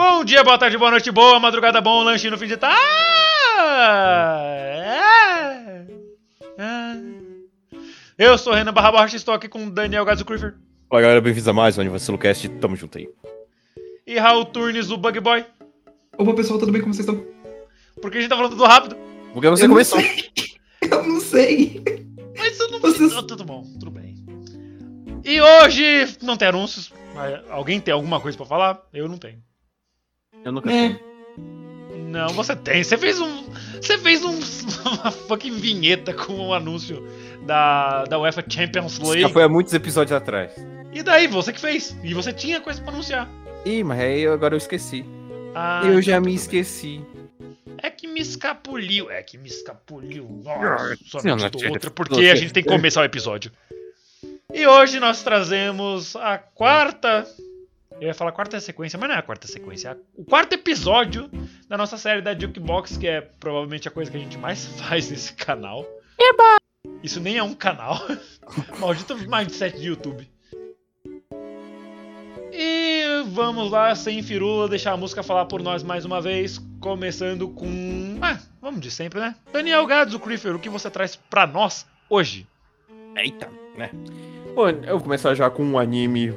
Bom dia, boa tarde, boa noite, boa madrugada, bom lanche no fim de tarde. Ah, ah. Eu sou Renan Barra Borges, estou aqui com Daniel Gadzo Creeper Fala galera, bem-vindos a mais um Anivacilo Cast, tamo junto aí. e Raul Turnes, o Bug Boy. Opa, pessoal, tudo bem? Como vocês estão? Porque a gente tá falando tudo rápido. Porque você Eu não começou. sei. Eu não sei. Mas eu não Vocês- Ah, Tudo bom, tudo bem. E hoje não tem anúncios. mas Alguém tem alguma coisa pra falar? Eu não tenho. Eu nunca É. sei. Não, você tem. Você fez um. Você fez um, uma fucking vinheta com o anúncio da, da UEFA Champions Isso League. já foi há muitos episódios atrás. E daí, você que fez. E você tinha coisa pra anunciar. Ih, mas aí eu- agora eu esqueci. Ah, eu já então me esqueci. bem. É que me escapuliu. É que me escapuliu. Nossa, somente não outra, porque a gente tem que começar o episódio. E hoje nós trazemos a quarta. Eu ia falar quarta sequência, mas não é a quarta sequência. É o quarto episódio da nossa série da Jukebox, que é provavelmente a coisa que a gente mais faz nesse canal. Isso nem é um canal. Maldito mindset de YouTube. E vamos lá, sem firula, deixar a música falar por nós mais uma vez. Começando com. Ah, vamos de sempre, né? Daniel Gadzo Creeper, o que você traz pra nós hoje? Eita, né? Bom, eu vou começar já com um anime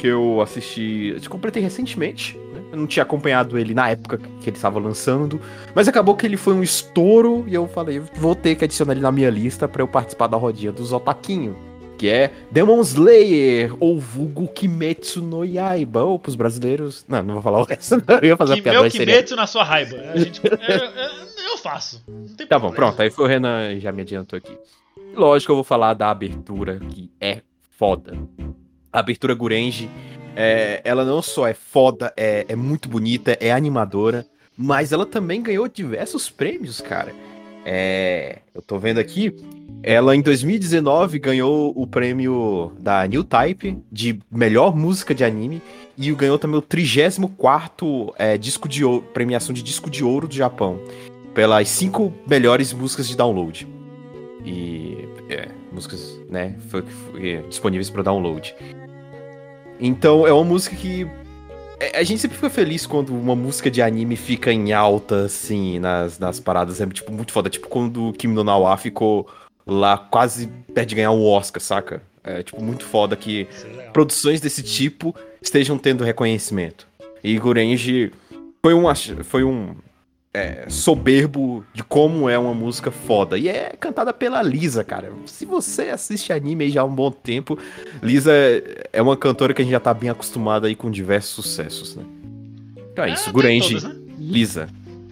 que eu assisti. Eu completei recentemente. Né? Eu não tinha acompanhado ele na época que ele estava lançando. Mas acabou que ele foi um estouro e eu falei, vou ter que adicionar ele na minha lista pra eu participar da rodinha dos Otaquinho. Que é Demon Slayer, ou vulgo Kimetsu no Yaiba, ou pros brasileiros. Não, não vou falar o resto, não. Eu ia fazer a piada, meu seria- Kimetsu na sua raiva. A gente, eu, eu- eu faço. Tá bom, pronto. Aí foi o Renan já me adiantou aqui. Lógico, eu vou falar da abertura, que é foda. A abertura Gurenji, é, ela não só é foda, é, é muito bonita, é animadora, mas ela também ganhou diversos prêmios, cara. É, eu tô vendo aqui, ela em 2019 ganhou o prêmio da New Type de melhor música de anime e ganhou também o 34 é, disco de ouro, premiação de disco de ouro do Japão pelas cinco melhores músicas de download. E é, músicas, né, foi, foi, é, disponíveis para download. Então é uma música que é, a gente sempre fica feliz quando uma música de anime fica em alta assim nas, nas paradas, é tipo muito foda, tipo quando o Kimi no Nawa ficou lá quase perto de ganhar um Oscar, saca? É tipo muito foda que produções desse tipo estejam tendo reconhecimento. E Gurenji foi um, foi um é, soberbo de como é uma música foda. E é cantada pela Lisa, cara. Se você assiste anime já há um bom tempo, Lisa é uma cantora que a gente já tá bem acostumado aí com diversos sucessos, né? Então é Ah, isso, tem Gurenji, todas, né? Lisa.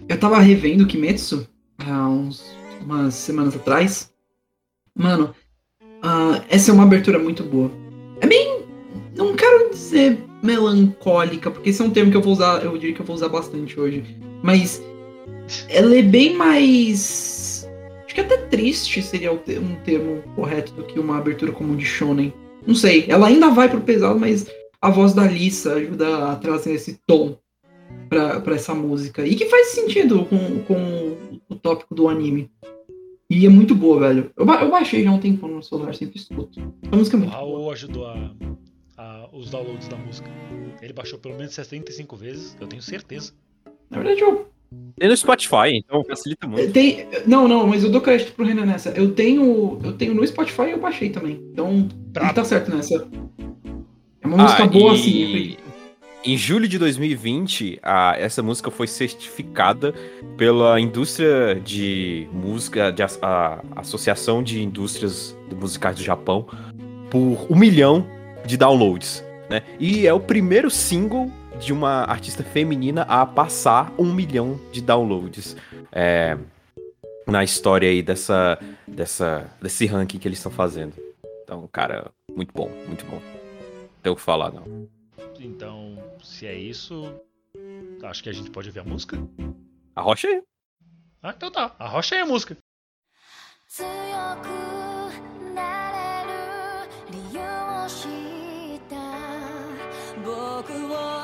Eu tava revendo Kimetsu há uns, umas semanas atrás. Mano, ah, essa é uma abertura muito boa. É bem. Não quero dizer melancólica, porque esse é um termo que eu vou usar, eu diria que eu vou usar bastante hoje. Mas ela é bem mais. Acho que até triste seria um termo correto do que uma abertura comum de Shonen. Não sei, ela ainda vai pro pesado, mas a voz da Lisa ajuda a trazer esse tom pra, pra essa música. E que faz sentido com, com o tópico do anime. E é muito boa, velho. Eu, eu baixei já um tempo no celular, sempre escuto. A música é muito boa. Raul ajudou a, a- os downloads da música. Ele baixou pelo menos 65 vezes, eu tenho certeza. Na verdade, eu. Tem no Spotify, então facilita muito. Tem, não, não, mas eu dou crédito pro Renan nessa. Eu tenho. Eu tenho no Spotify e eu baixei também. Então, Bravo. tá certo nessa. É uma música boa, e- assim. acredito. Em julho de 2020, a- essa música foi certificada pela indústria de música, de, as- a, Associação de Indústrias Musicais do Japão, por um milhão de downloads. Né? E é o primeiro single de uma artista feminina a passar um milhão de downloads. É, na história aí dessa, dessa, desse ranking que eles estão fazendo. Então, cara, muito bom, muito bom. Não tem o que falar, não. Então, se é isso, acho que a gente pode ver a música. A rocha aí. Ah, então tá. A rocha aí a música. 強くなれる理由を知った僕を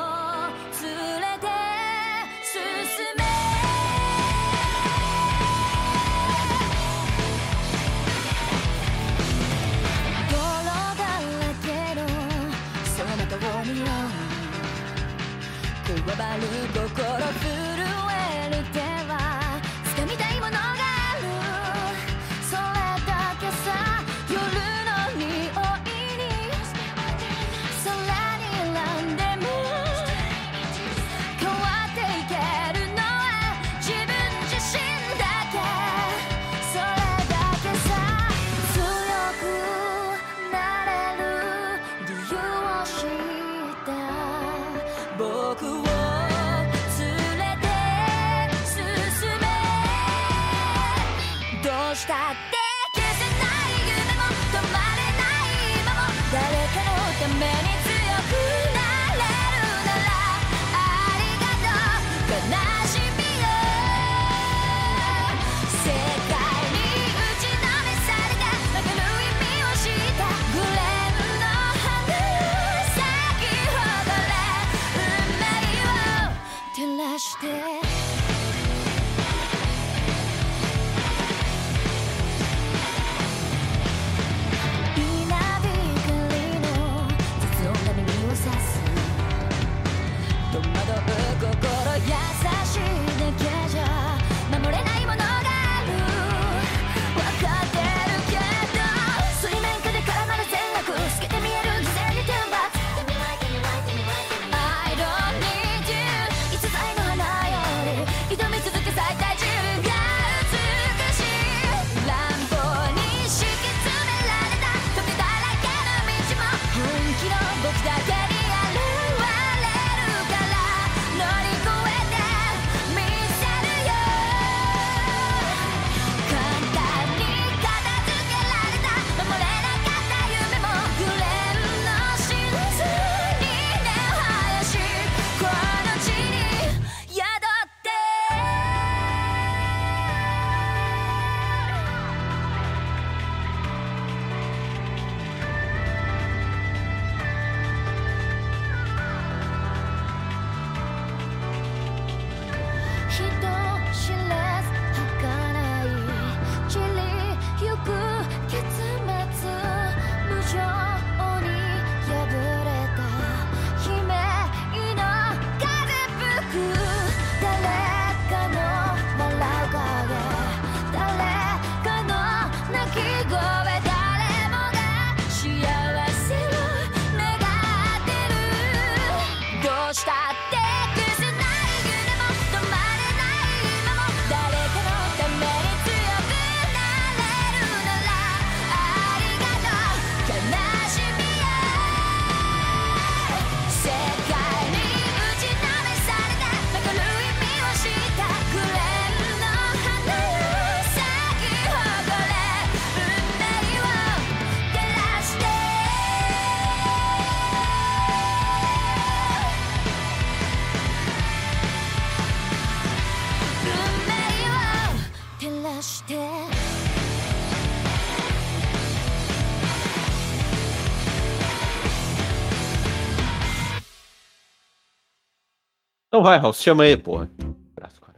vai, Raul. Chama aí, porra. Braço, cara.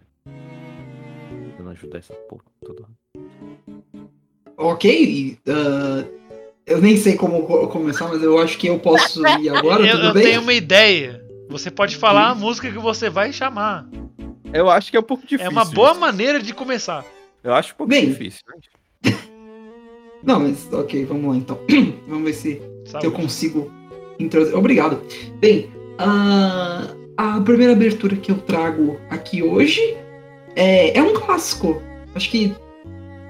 Não ajudar essa porra toda. Ok. Uh, eu nem sei como começar, mas eu acho que eu posso ir agora. eu, eu tenho uma ideia. Você pode falar a música que você vai chamar. Eu acho que é um pouco difícil. É uma boa isso. maneira de começar. Eu acho um pouco Bem, difícil. Né? Não, mas ok, vamos lá então. vamos ver se, se eu consigo introduzir. Obrigado. Bem, uh, a primeira abertura que eu trago aqui hoje é, é um clássico. Acho que,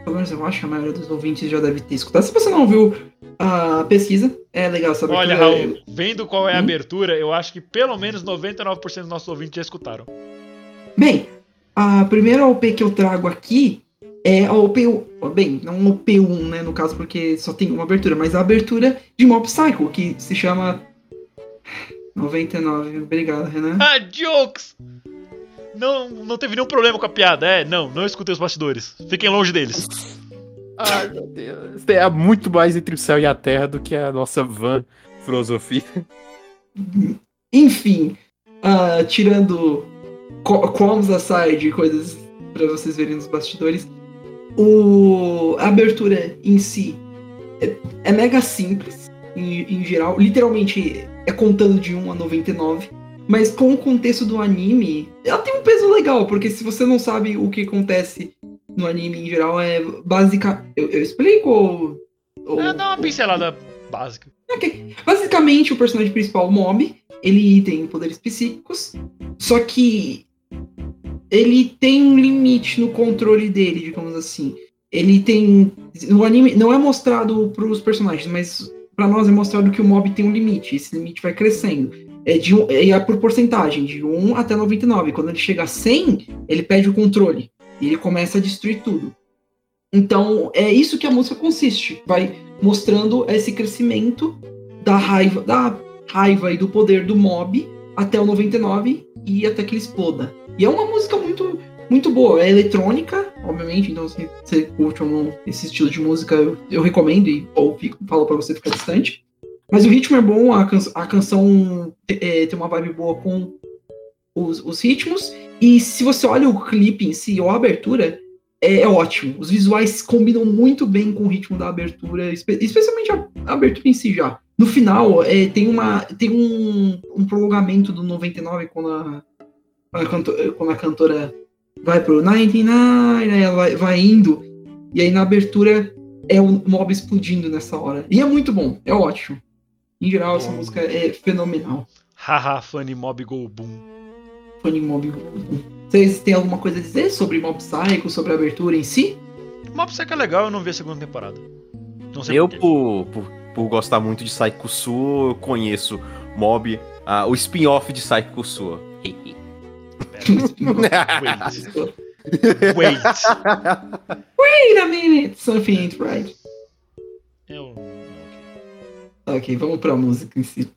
pelo menos eu acho que a maioria dos ouvintes já deve ter escutado. Se você não viu a pesquisa, é legal saber. Olha, Raul, é... vendo qual é a hum? abertura, eu acho que pelo menos 99% dos nossos ouvintes já escutaram. Bem, a primeira OP que eu trago aqui é a OP1. Bem, não OP1, né, no caso, porque só tem uma abertura, mas a abertura de Mob Psycho, que se chama 99. Obrigado, Renan. Ah, jokes! Não, não teve nenhum problema com a piada. É, não, não escutei os bastidores. Fiquem longe deles. Ai, meu Deus. É muito mais entre o céu e a terra do que a nossa van filosofia. Enfim, uh, tirando qualms aside, coisas para vocês verem nos bastidores, o, a abertura em si é, é mega simples, em, em geral. Literalmente, é contando de 1 a 99. Mas com o contexto do anime, ela tem um peso legal, porque se você não sabe o que acontece no anime em geral, é básica. Eu, eu explico ou. ou- É, dá uma pincelada básica. Ok. Basicamente, o personagem principal, o Mob, ele tem poderes psíquicos, só que ele tem um limite no controle dele, digamos assim. Ele tem. No anime não é mostrado pros personagens, mas pra nós é mostrado que o Mob tem um limite. Esse limite vai crescendo. É, de um, é por porcentagem, de 1 até 99. Quando ele chega a 100, ele perde o controle. E ele começa a destruir tudo. Então, é isso que a música consiste. Vai mostrando esse crescimento da raiva, da raiva e do poder do mob até o 99 e até que ele exploda. E é uma música muito muito boa, é eletrônica, obviamente, então se você curte ou não esse estilo de música, eu, eu recomendo e ou fico, falo pra você ficar distante. Mas o ritmo é bom, a, can a canção é, tem uma vibe boa com os, os ritmos, e se você olha o clipe em si, ou a abertura, é, é ótimo. Os visuais combinam muito bem com o ritmo da abertura, espe especialmente a, a abertura em si já. No final, é, tem, uma, tem um, um prolongamento do 99 quando a, a, canto- quando a cantora vai pro 99, aí ela vai, indo, e aí na abertura é o mob explodindo nessa hora. E é muito bom, é ótimo. Em geral, essa Bom. música é fenomenal. Haha, Funny Mob Go Boom. Funny Mob. Vocês têm alguma coisa a dizer sobre Mob Psycho, sobre a abertura em si? Mob Psycho é legal, eu não vi a segunda temporada. Não sei Eu, por, por, por gostar muito de Saikusu, eu conheço Mob, ah, o spin-off de Saikusu. Wait. Wait. Wait a minute, something ain't right. Eu. ok. Ok, vamos pra música em si.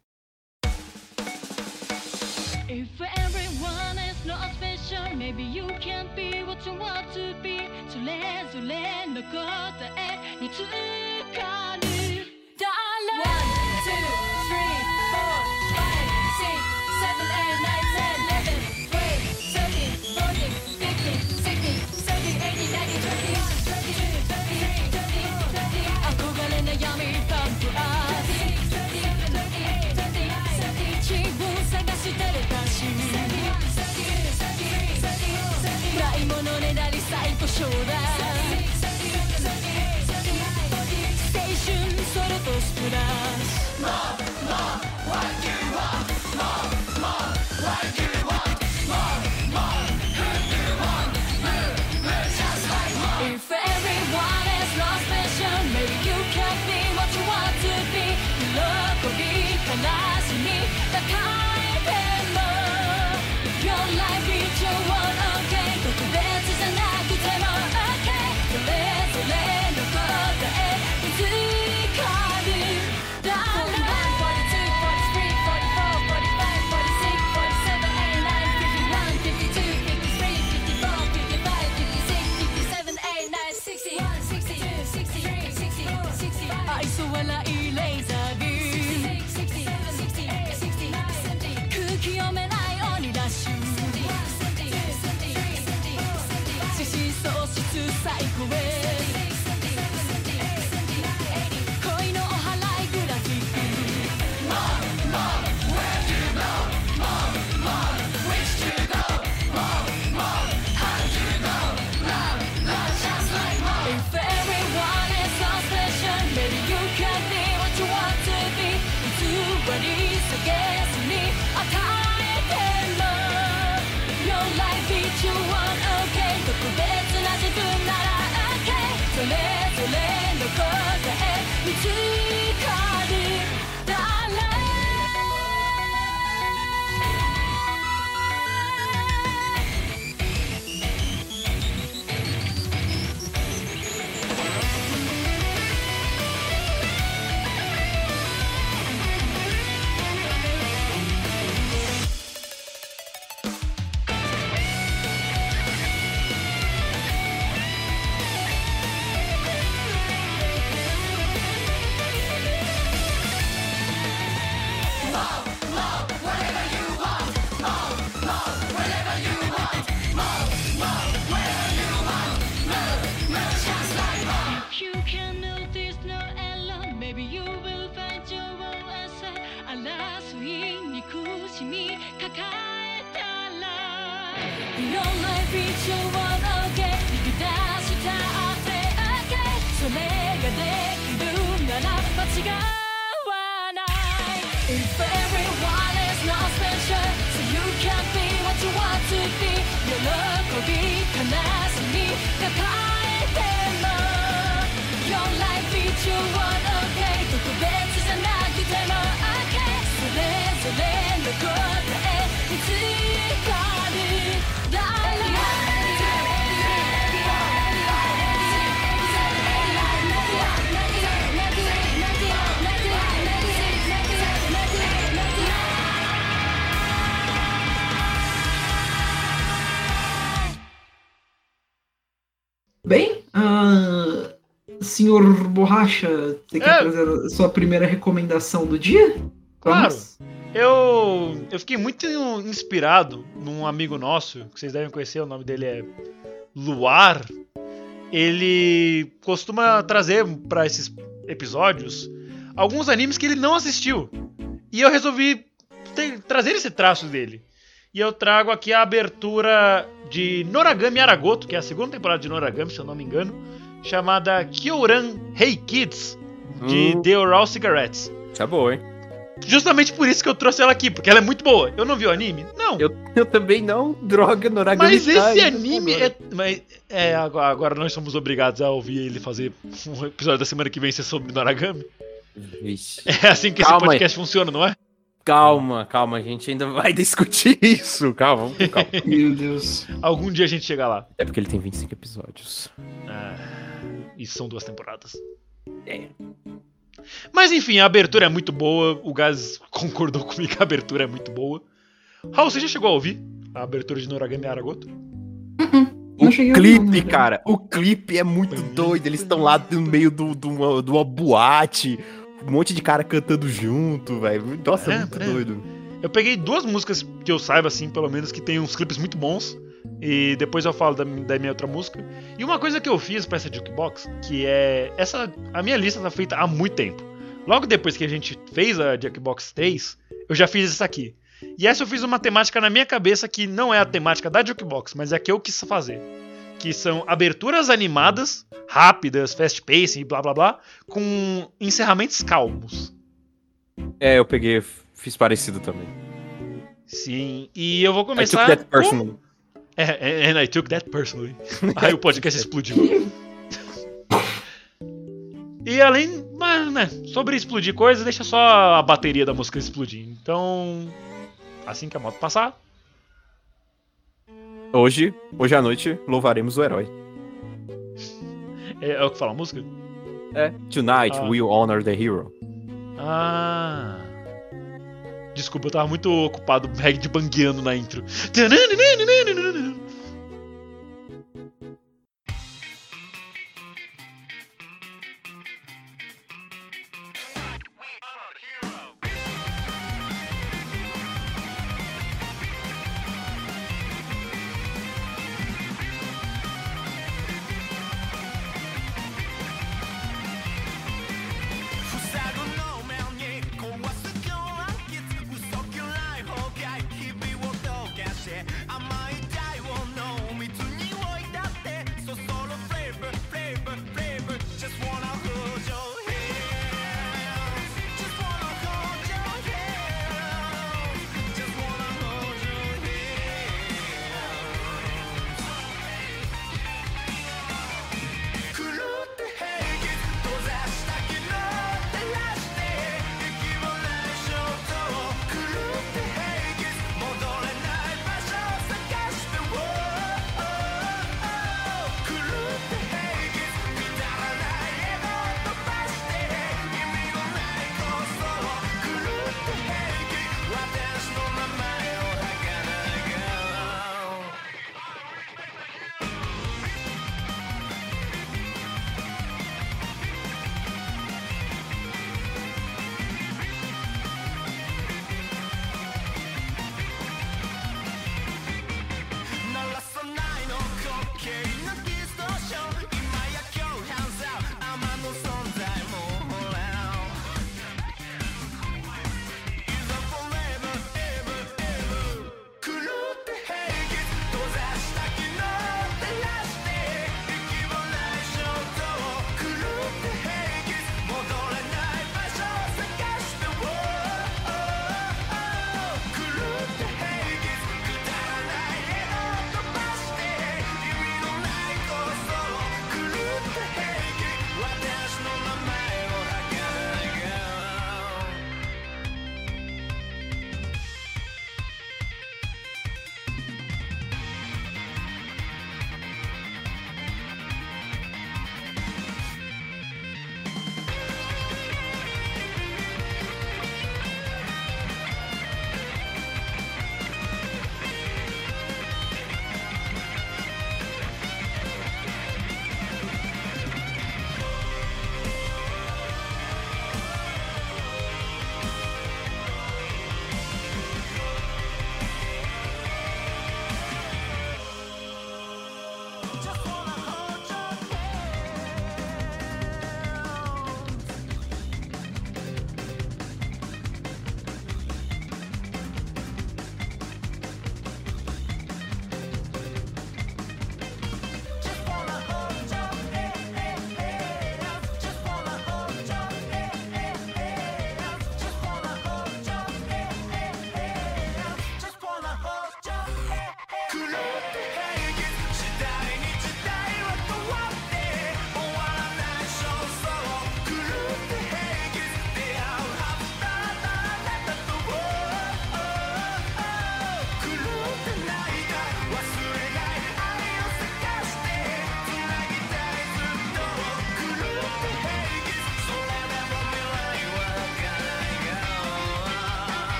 Senhor Borracha, você quer É. trazer a sua primeira recomendação do dia? Claro. Eu, eu fiquei muito inspirado num amigo nosso, que vocês devem conhecer, o nome dele é Luar. Ele costuma trazer pra esses episódios alguns animes que ele não assistiu. E eu resolvi ter- trazer esse traço dele. E eu trago aqui a abertura de Noragami Aragoto, que é a segunda temporada de Noragami, se eu não me engano, chamada Kyoran Hey Kids, de Hum. The Oral Cigarettes. É boa, hein? Justamente por isso que eu trouxe ela aqui, porque ela é muito boa. Eu não vi o anime? Não. Eu, eu também não, droga, Noragami. Mas tá esse anime é. Mas, é, agora, nós somos obrigados a ouvir ele fazer um episódio da semana que vem ser sobre Noragami. Vixe. É assim que esse Calma aí. podcast funciona, não é? Calma, calma, a gente ainda vai discutir isso. Calma, vamos com calma. Meu Deus. Algum dia a gente chega lá. É porque ele tem 25 episódios. Ah, e são duas temporadas. É. Mas enfim, a abertura é muito boa. O Gaz concordou comigo que a abertura é muito boa. Raul, você já chegou a ouvir a abertura de Noragami Aragoto? O Não cheguei a clipe, né? cara, o clipe é muito doido. Eles estão lá no meio do, do, uma, de uma boate, um monte de cara cantando junto, velho. Nossa, é, É, muito é. doido. Eu peguei duas músicas que eu saiba, assim, pelo menos, que tem uns clipes muito bons. E depois eu falo da, da minha outra música. E uma coisa que eu fiz pra essa Jukebox, que é. Essa. A minha lista tá feita há muito tempo. Logo depois que a gente fez a Jukebox 3, eu já fiz essa aqui. E essa eu fiz uma temática na minha cabeça que não é a temática da Jukebox, mas é a que eu quis fazer. Que são aberturas animadas, rápidas, fast pacing, blá blá blá, com encerramentos calmos. É, eu peguei, fiz parecido também. Sim, e eu vou I took começar. that com- personally. É, and I took that personally. Aí o podcast explodiu. E além, mas, né, sobre explodir coisas, deixa só a bateria da música explodir. Então, assim que a moto passar, Hoje, hoje à noite, louvaremos o herói. é, é o que fala a música? É. Tonight, Ah. we'll honor the hero. Ah. Desculpa, eu tava muito ocupado de bangueando na intro.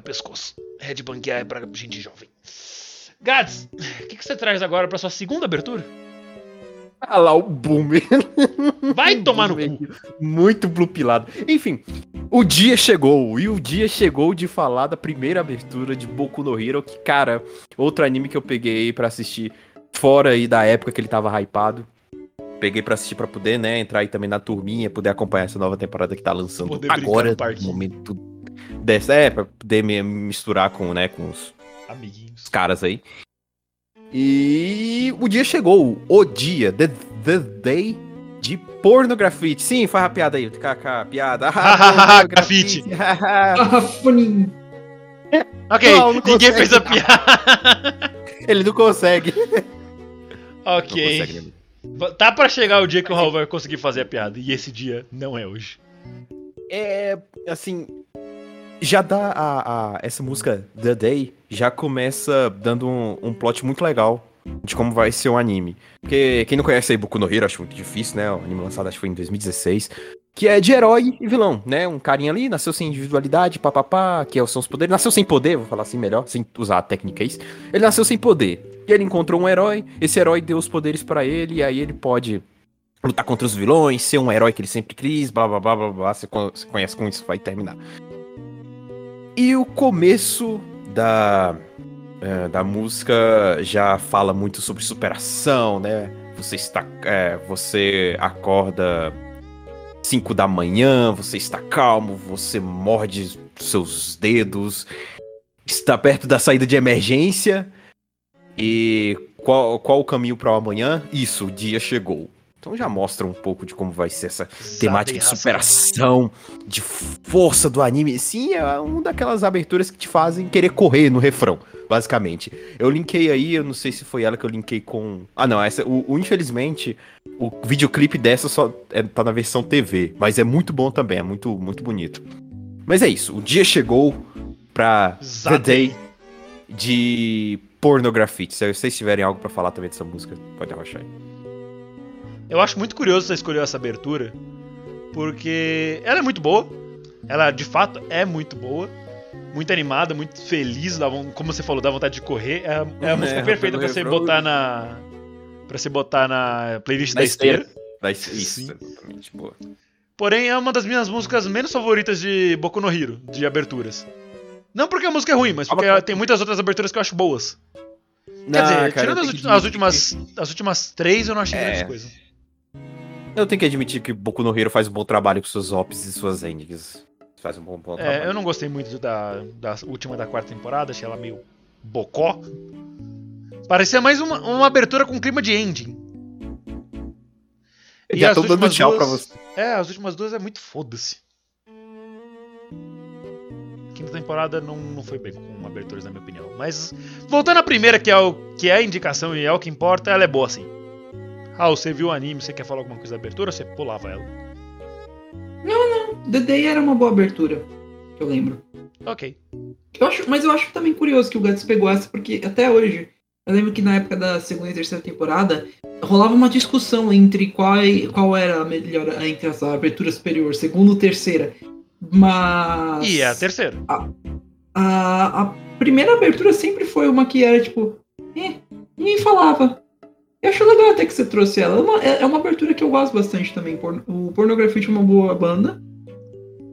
Meu pescoço. Headbang é pra gente jovem. Gads, o que, que você traz agora pra sua segunda abertura? Ah lá, o Boomer. Vai tomar no cu. Muito blupilado. Enfim, o dia chegou. E o dia chegou de falar da primeira abertura de Boku no Hero. Que, cara, outro anime que eu peguei pra assistir fora aí da época que ele tava hypado. Peguei pra assistir pra poder, né, entrar aí também na turminha, poder acompanhar essa nova temporada que tá lançando Poder agora, no momento dessa, é, pra poder me misturar com, né, com os Amiguinhos. os caras aí. E o dia chegou, o dia, the, the day de pornografite. Sim, faz a piada aí, kkk, piada. Hahaha, grafite. Ah, funinho. Ok, Não, não ninguém fez a piada. Ele não consegue. Não ok. consegue, né? Tá pra chegar o dia que o Raul vai conseguir fazer a piada. E esse dia não é hoje. É, assim, já dá a, a- essa música The Day já começa dando um, um plot muito legal de como vai ser o anime. Porque quem não conhece aí Boku no Hero, acho muito difícil, né? O anime lançado acho que foi em 2016. Que é de herói e vilão, né? Um carinha ali, nasceu sem individualidade, papapá, que são os poderes. Nasceu sem poder, vou falar assim melhor, sem usar a técnica isso. Ele nasceu sem poder. E ele encontrou um herói, esse herói deu os poderes pra ele, e aí ele pode lutar contra os vilões, ser um herói que ele sempre quis, blá blá blá blá blá. Você conhece como isso vai terminar. E o começo da, é, da música já fala muito sobre superação, né? Você está. é, você acorda 5 da manhã, você está calmo, você morde seus dedos, está perto da saída de emergência. E qual, qual o caminho para o amanhã? Isso, o dia chegou. Então já mostra um pouco de como vai ser essa temática de superação, de força do anime. Sim, é uma daquelas aberturas que te fazem querer correr no refrão, basicamente. Eu linkei aí, eu não sei se foi ela que eu linkei com. Ah, não, essa. O, o- infelizmente, o videoclipe dessa só é- tá na versão TV, mas é muito bom também, é muito, muito bonito. Mas é isso, o dia chegou pra The Zadei. Day de Pornografite. Se vocês tiverem algo pra falar também dessa música, pode arrochar aí. Eu acho muito curioso você escolher essa abertura, porque ela é muito boa. Ela de fato é muito boa. Muito animada, muito feliz, dá como você falou, dá vontade de correr. É, a- é a É, música perfeita pelo pra você botar na. pra você botar na playlist Na da esteira. Sim. exatamente, boa. Porém, é uma das minhas músicas menos favoritas de Boku no Hero, de aberturas. Não porque a música é ruim, mas porque Ah, tem muitas outras aberturas que eu acho boas. Quer Não, dizer, cara, tirando as, que as últimas, as últimas três, eu não achei É. grandes coisas. Eu tenho que admitir que Boku no Hero faz um bom trabalho com seus ops e suas endings. Faz um bom, bom É, trabalho. eu não gostei muito da, da última da quarta temporada, achei ela meio bocó. Parecia mais uma, uma abertura com clima de ending. E Já tô dando tchau duas- pra você. É, as últimas duas é muito foda-se. Quinta temporada não, não foi bem com aberturas, na minha opinião. Mas, voltando à primeira, que é, o, que é a indicação e é o que importa, ela é boa sim. Ah, você viu o anime, você quer falar alguma coisa da abertura, você pulava ela. The Day era uma boa abertura, eu lembro. Ok. Eu acho, mas eu acho também curioso que o Guts pegou essa, porque até hoje Eu lembro que na época da segunda e terceira temporada rolava uma discussão entre qual, qual era a melhor entre as aberturas superior, segunda ou terceira. Mas. E é a terceira. a, a primeira abertura sempre foi uma que era tipo. Eh, ninguém falava. Eu acho legal até que você trouxe ela. É uma, é- é uma abertura que eu gosto bastante também. O Pornografia é uma boa banda.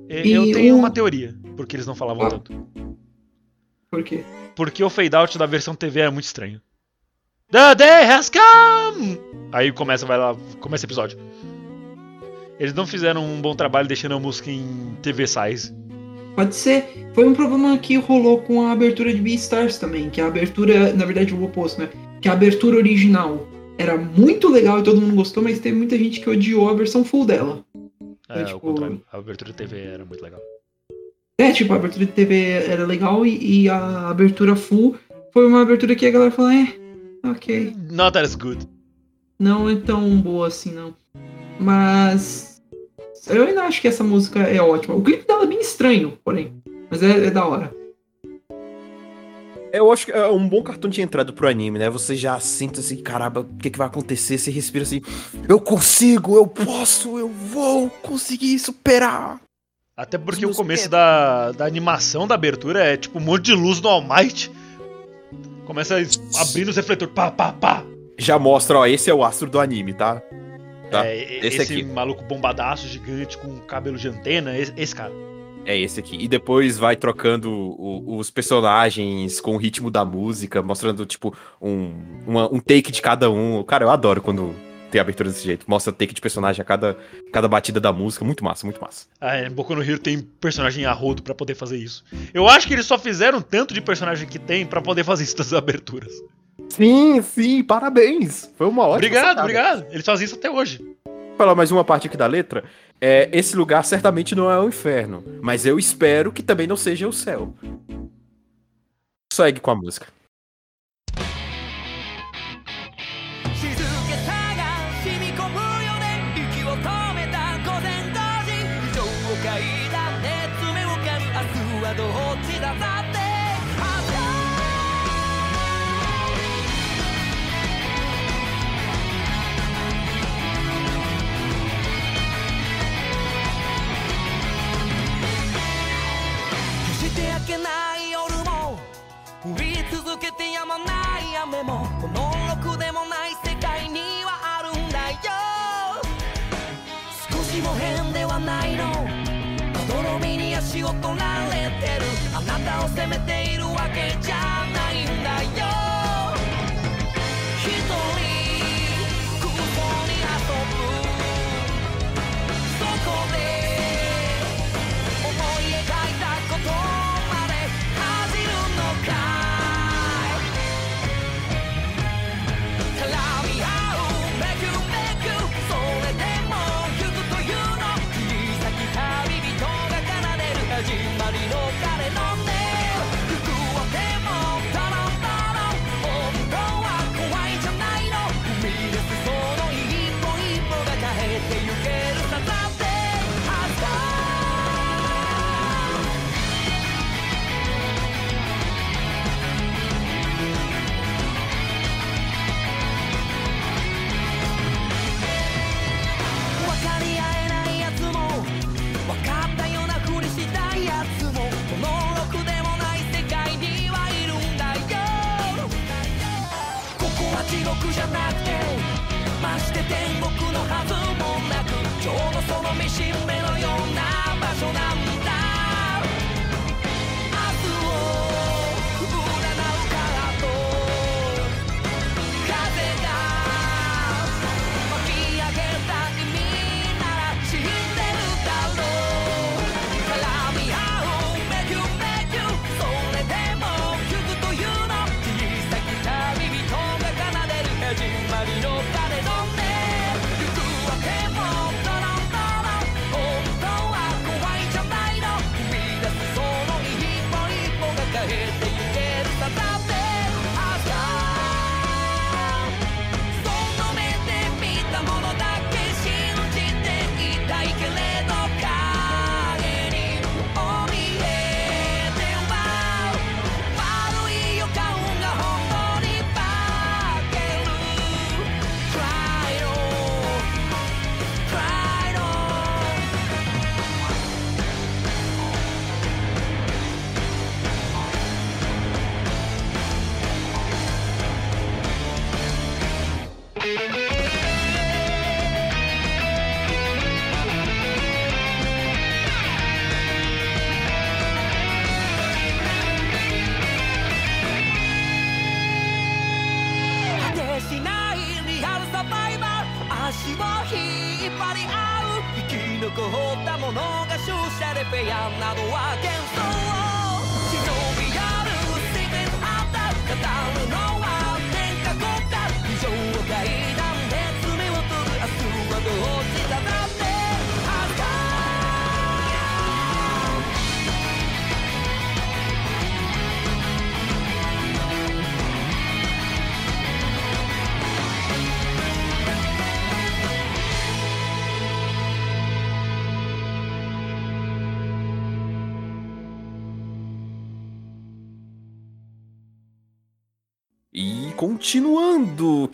E- Eu E tenho o- uma teoria, porque eles não falavam Ah. tanto. Por quê? Porque o fade out da versão TV é muito estranho. The day has come! Aí começa, vai lá, começa o episódio. Eles não fizeram um bom trabalho deixando a música em TV size. Pode ser. Foi um problema que rolou com a abertura de Beastars também. Que a abertura, na verdade, o oposto, né? Que a abertura original era muito legal e todo mundo gostou, mas teve muita gente que odiou a versão full dela. É, tipo-. A abertura da TV era muito legal. É, tipo, a abertura de TV era legal e, e a abertura full foi uma abertura que a galera falou, é, ok. Not as good. Não é tão boa assim, não. Mas. Eu ainda acho que essa música é ótima. O clipe dela é bem estranho, porém. Mas é, é da hora. Eu acho que é um bom cartão de entrada pro anime, né? Você já sente assim, caramba, o que, que vai acontecer? Você respira assim, eu consigo, eu posso, eu vou conseguir superar. Até porque o começo da, da animação da abertura é tipo um monte de luz do All Might. Começa a abrir os refletores. Pá, pá, pá. Já mostra, ó, esse é o astro do anime, tá? Tá, É, esse esse aqui. maluco bombadaço, gigante, com cabelo de antena, esse, esse cara. É esse aqui. E depois vai trocando o- os personagens com o ritmo da música, mostrando, tipo, um, uma- um take de cada um. Cara, eu adoro quando tem abertura desse jeito. Mostra take de personagem a cada, cada batida da música. Muito massa, muito massa. Ah, é, Boku no Hero tem personagem a rodo pra poder fazer isso. Eu acho que eles só fizeram tanto de personagem que tem pra poder fazer isso das aberturas. Sim, sim, parabéns. Foi uma ótima. obrigado, sacada. obrigado. Eles fazem isso até hoje. Vou falar mais uma parte aqui da letra. É, esse lugar certamente não é o inferno, mas eu espero que também não seja o céu. Segue com a música. のまどろみに足を取られてる。あなたを責めているわけじゃないんだよ。一人空港に遊ぶ。そこで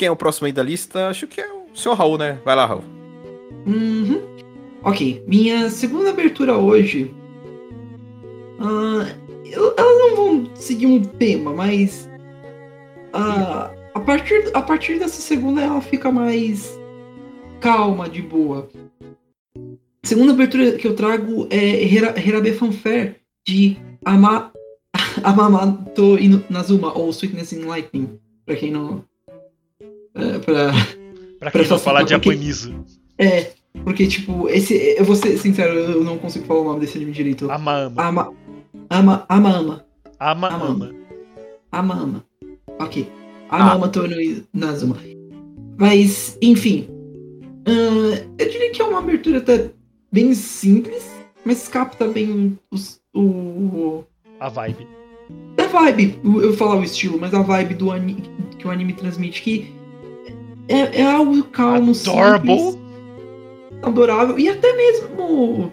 quem é o próximo aí da lista? Acho que é o senhor Raul, né? Vai lá, Raul. Uhum. Ok, minha segunda abertura hoje. ah, eu- elas não vão seguir um tema, mas. ah, a, partir, a partir dessa segunda ela fica mais calma, de boa. A segunda abertura que eu trago é Hirabe Fanfare de Ama, Amamato Inu- Nazuma, ou Sweetness in Lightning, pra quem não. É, pra, Pra Presta falar de japoneso. é, porque, tipo, esse. Eu vou ser sincero, eu não consigo falar o nome desse anime direito. Ama, ama. Ama. Ama. Ama ama. Ama, ama. ama. Ama ama. Ok. Ama Ah. ama Tono Nazuma. Mas, enfim. ahn, eu diria que é uma abertura até bem simples, mas capta bem os, o. A vibe. A vibe, o- eu falar o estilo, mas a vibe do anime que o anime transmite, que é, é algo calmo, Adorable. simples, adorável e até mesmo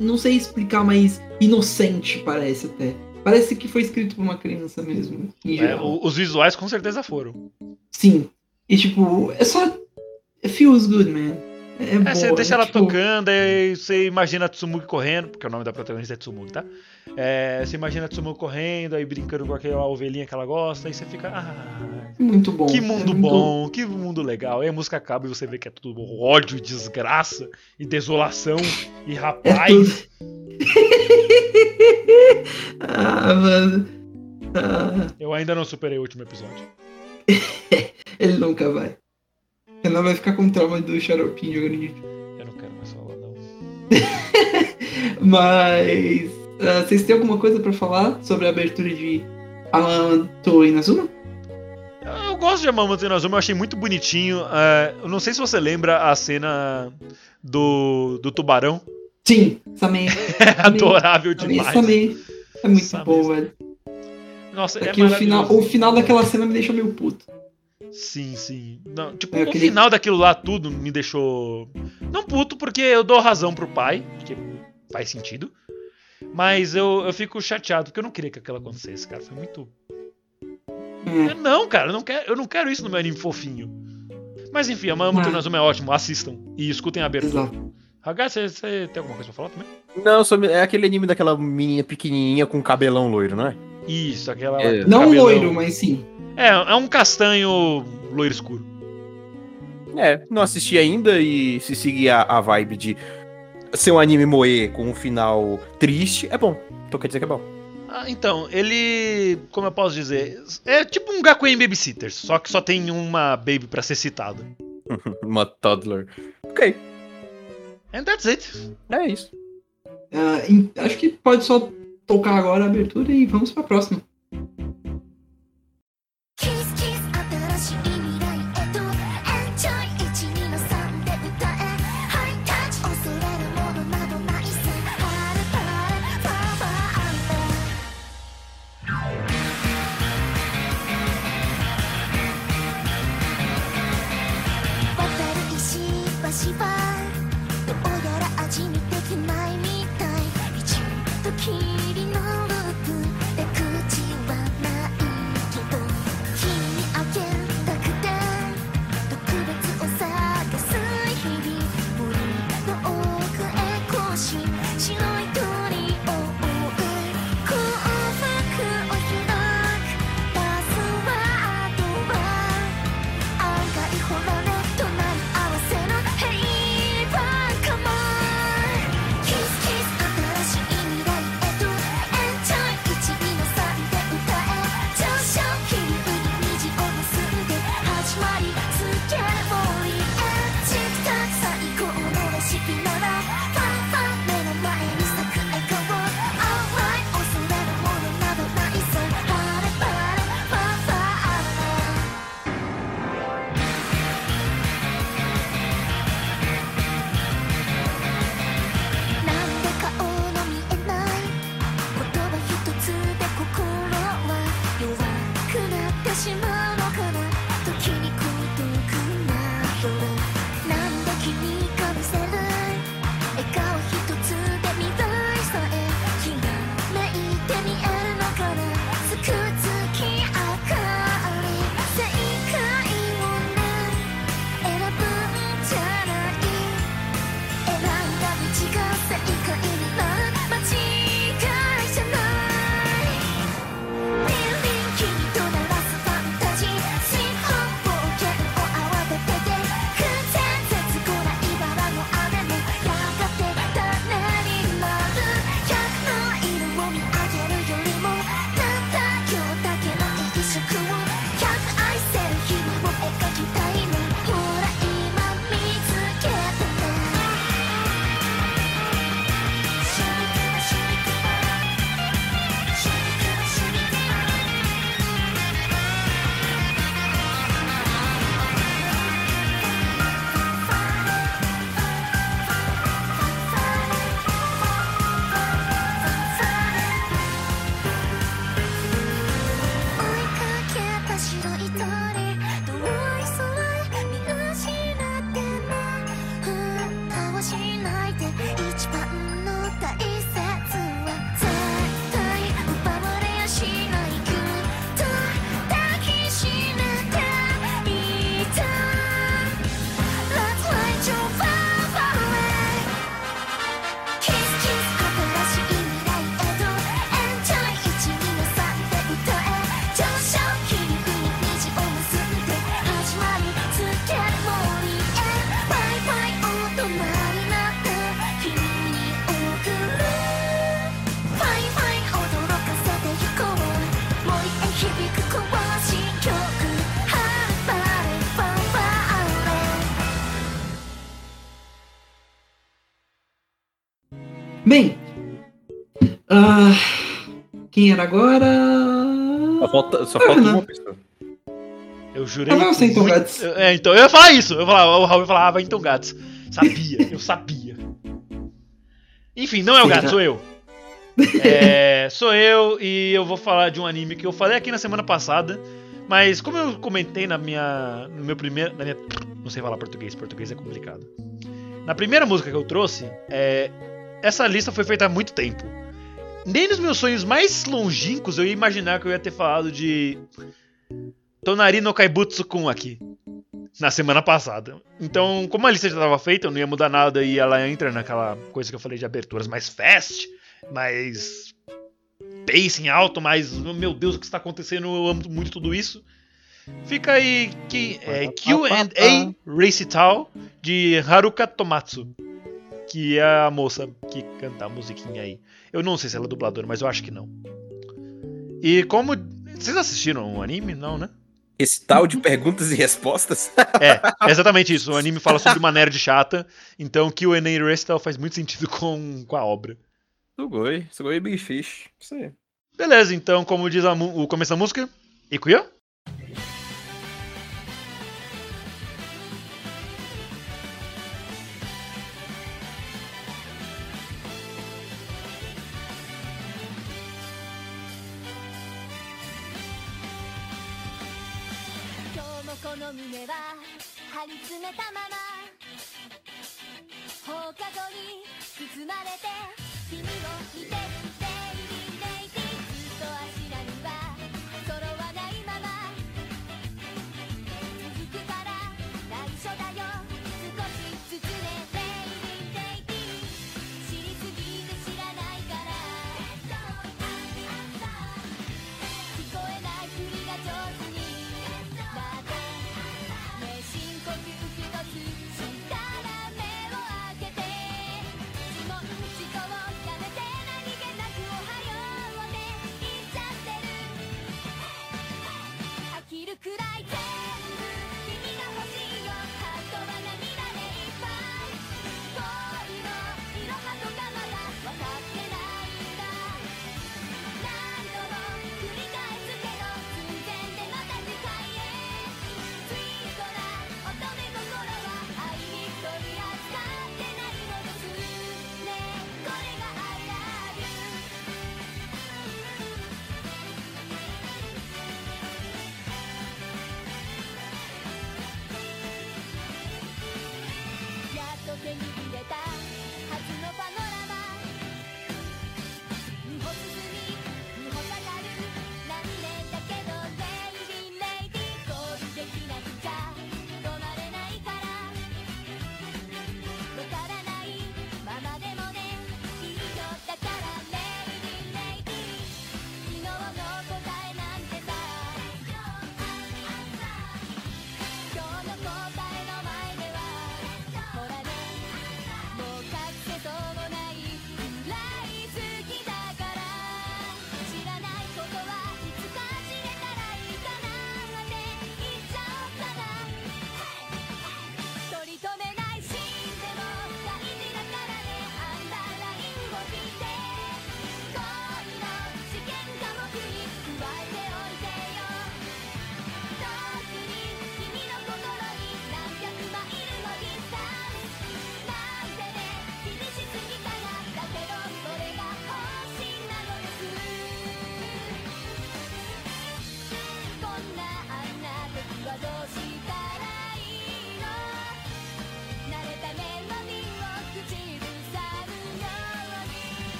não sei explicar, mas inocente parece até. Parece que foi escrito por uma criança mesmo, É, os visuais com certeza foram. Sim. E tipo, é só it feels good, man. É, É, boa, você deixa é, ela tipo, tocando, aí você imagina a Tsumugi correndo, porque o nome da protagonista é Tsumugi, tá? É, você imagina a Tsumugi correndo, aí brincando com aquela ovelhinha que ela gosta, aí você fica. Ah, muito bom. que é mundo muito- bom, que mundo legal. Aí a música acaba e você vê que é tudo ódio, desgraça e desolação e É rapaz. ah, mano. Ah, Eu ainda não superei o último episódio. ele nunca vai. Ela vai ficar com trauma do Xaropinho jogando de Eu não quero mais falar, não. Mas. ah, vocês têm alguma coisa pra falar sobre a abertura de Amato Inazuma? Eu gosto de Amamoto Inazuma, eu achei muito bonitinho. É, eu não sei se você lembra a cena do, do tubarão. Sim, Samei. É adorável Samei, demais. Samei. É muito Samei. bom, velho. Nossa, é, É que o final, o final daquela cena me deixou meio puto. Sim, sim. Não, tipo, É, o aquele- final daquilo lá tudo me deixou. Não puto, porque eu dou razão pro pai, que faz sentido. Mas eu, eu fico chateado, porque eu não queria que aquilo acontecesse, cara. Foi muito. É. Não, cara, eu não quero, eu não quero isso no meu anime fofinho. Mas enfim, a Mamoto Ah. Inazuma é ótimo, assistam e escutem a abertura. Exato. H, você, você tem alguma coisa pra falar também? Não, só é aquele anime daquela menina pequenininha com cabelão loiro, não é? Isso, aquela. É. Não cabelão. loiro, mas sim. É, é um castanho loiro escuro. É, não assisti ainda e se seguir a, a vibe de ser um anime moe com um final triste, é bom. Então quer dizer que é bom. Ah, então, ele. Como eu posso dizer? É tipo um Gakuen Babysitter, só que só tem uma baby pra ser citada. Uma toddler. Ok, And that's it. é isso. Em- acho que pode só tocar agora a abertura e vamos pra próxima. Quem era agora? Só falta, só falta uma pessoa. Eu jurei. Ah, não, muito... É, então eu ia falar isso. Eu falava, o Raul falava ah, então gatos. Sabia, eu sabia. Enfim, não é o gato, sou eu. É, sou eu e eu vou falar de um anime que eu falei aqui na semana passada, mas como eu comentei na minha, no meu primeiro, na minha, não sei falar português, português é complicado. Na primeira música que eu trouxe, é, essa lista foi feita há muito tempo. Nem nos meus sonhos mais longínquos eu ia imaginar que eu ia ter falado de Tonari no Kaibutsu-kun aqui. Na semana passada. Então, como a lista já estava feita, eu não ia mudar nada e ela entra naquela coisa que eu falei de aberturas mais fast, mais pacing alto, mais oh, meu Deus, o que está acontecendo? Eu amo muito tudo isso. Fica aí que é, Q&A Race Tal de Haruka Tomatsu que é a moça que canta a musiquinha aí. Eu não sei se ela é dubladora, mas eu acho que não. E como. Vocês assistiram o anime? Não, né? Esse tal de perguntas e respostas? é, exatamente isso. O anime fala sobre uma nerd chata, então que o Enem Restal faz muito sentido com, com a obra. Sugoi, Sugoi Big Fish. Isso aí. Beleza, então, como diz a, o começo da música, Ikuyo? に包まれて君を見て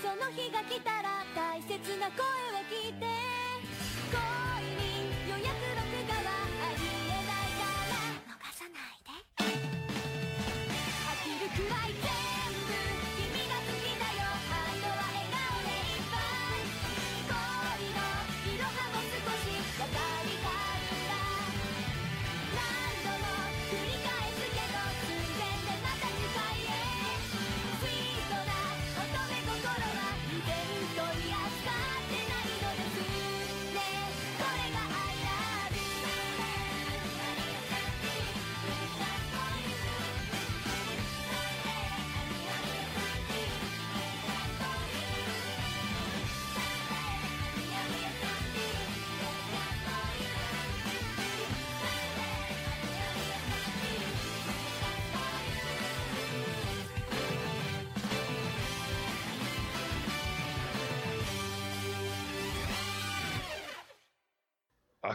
その日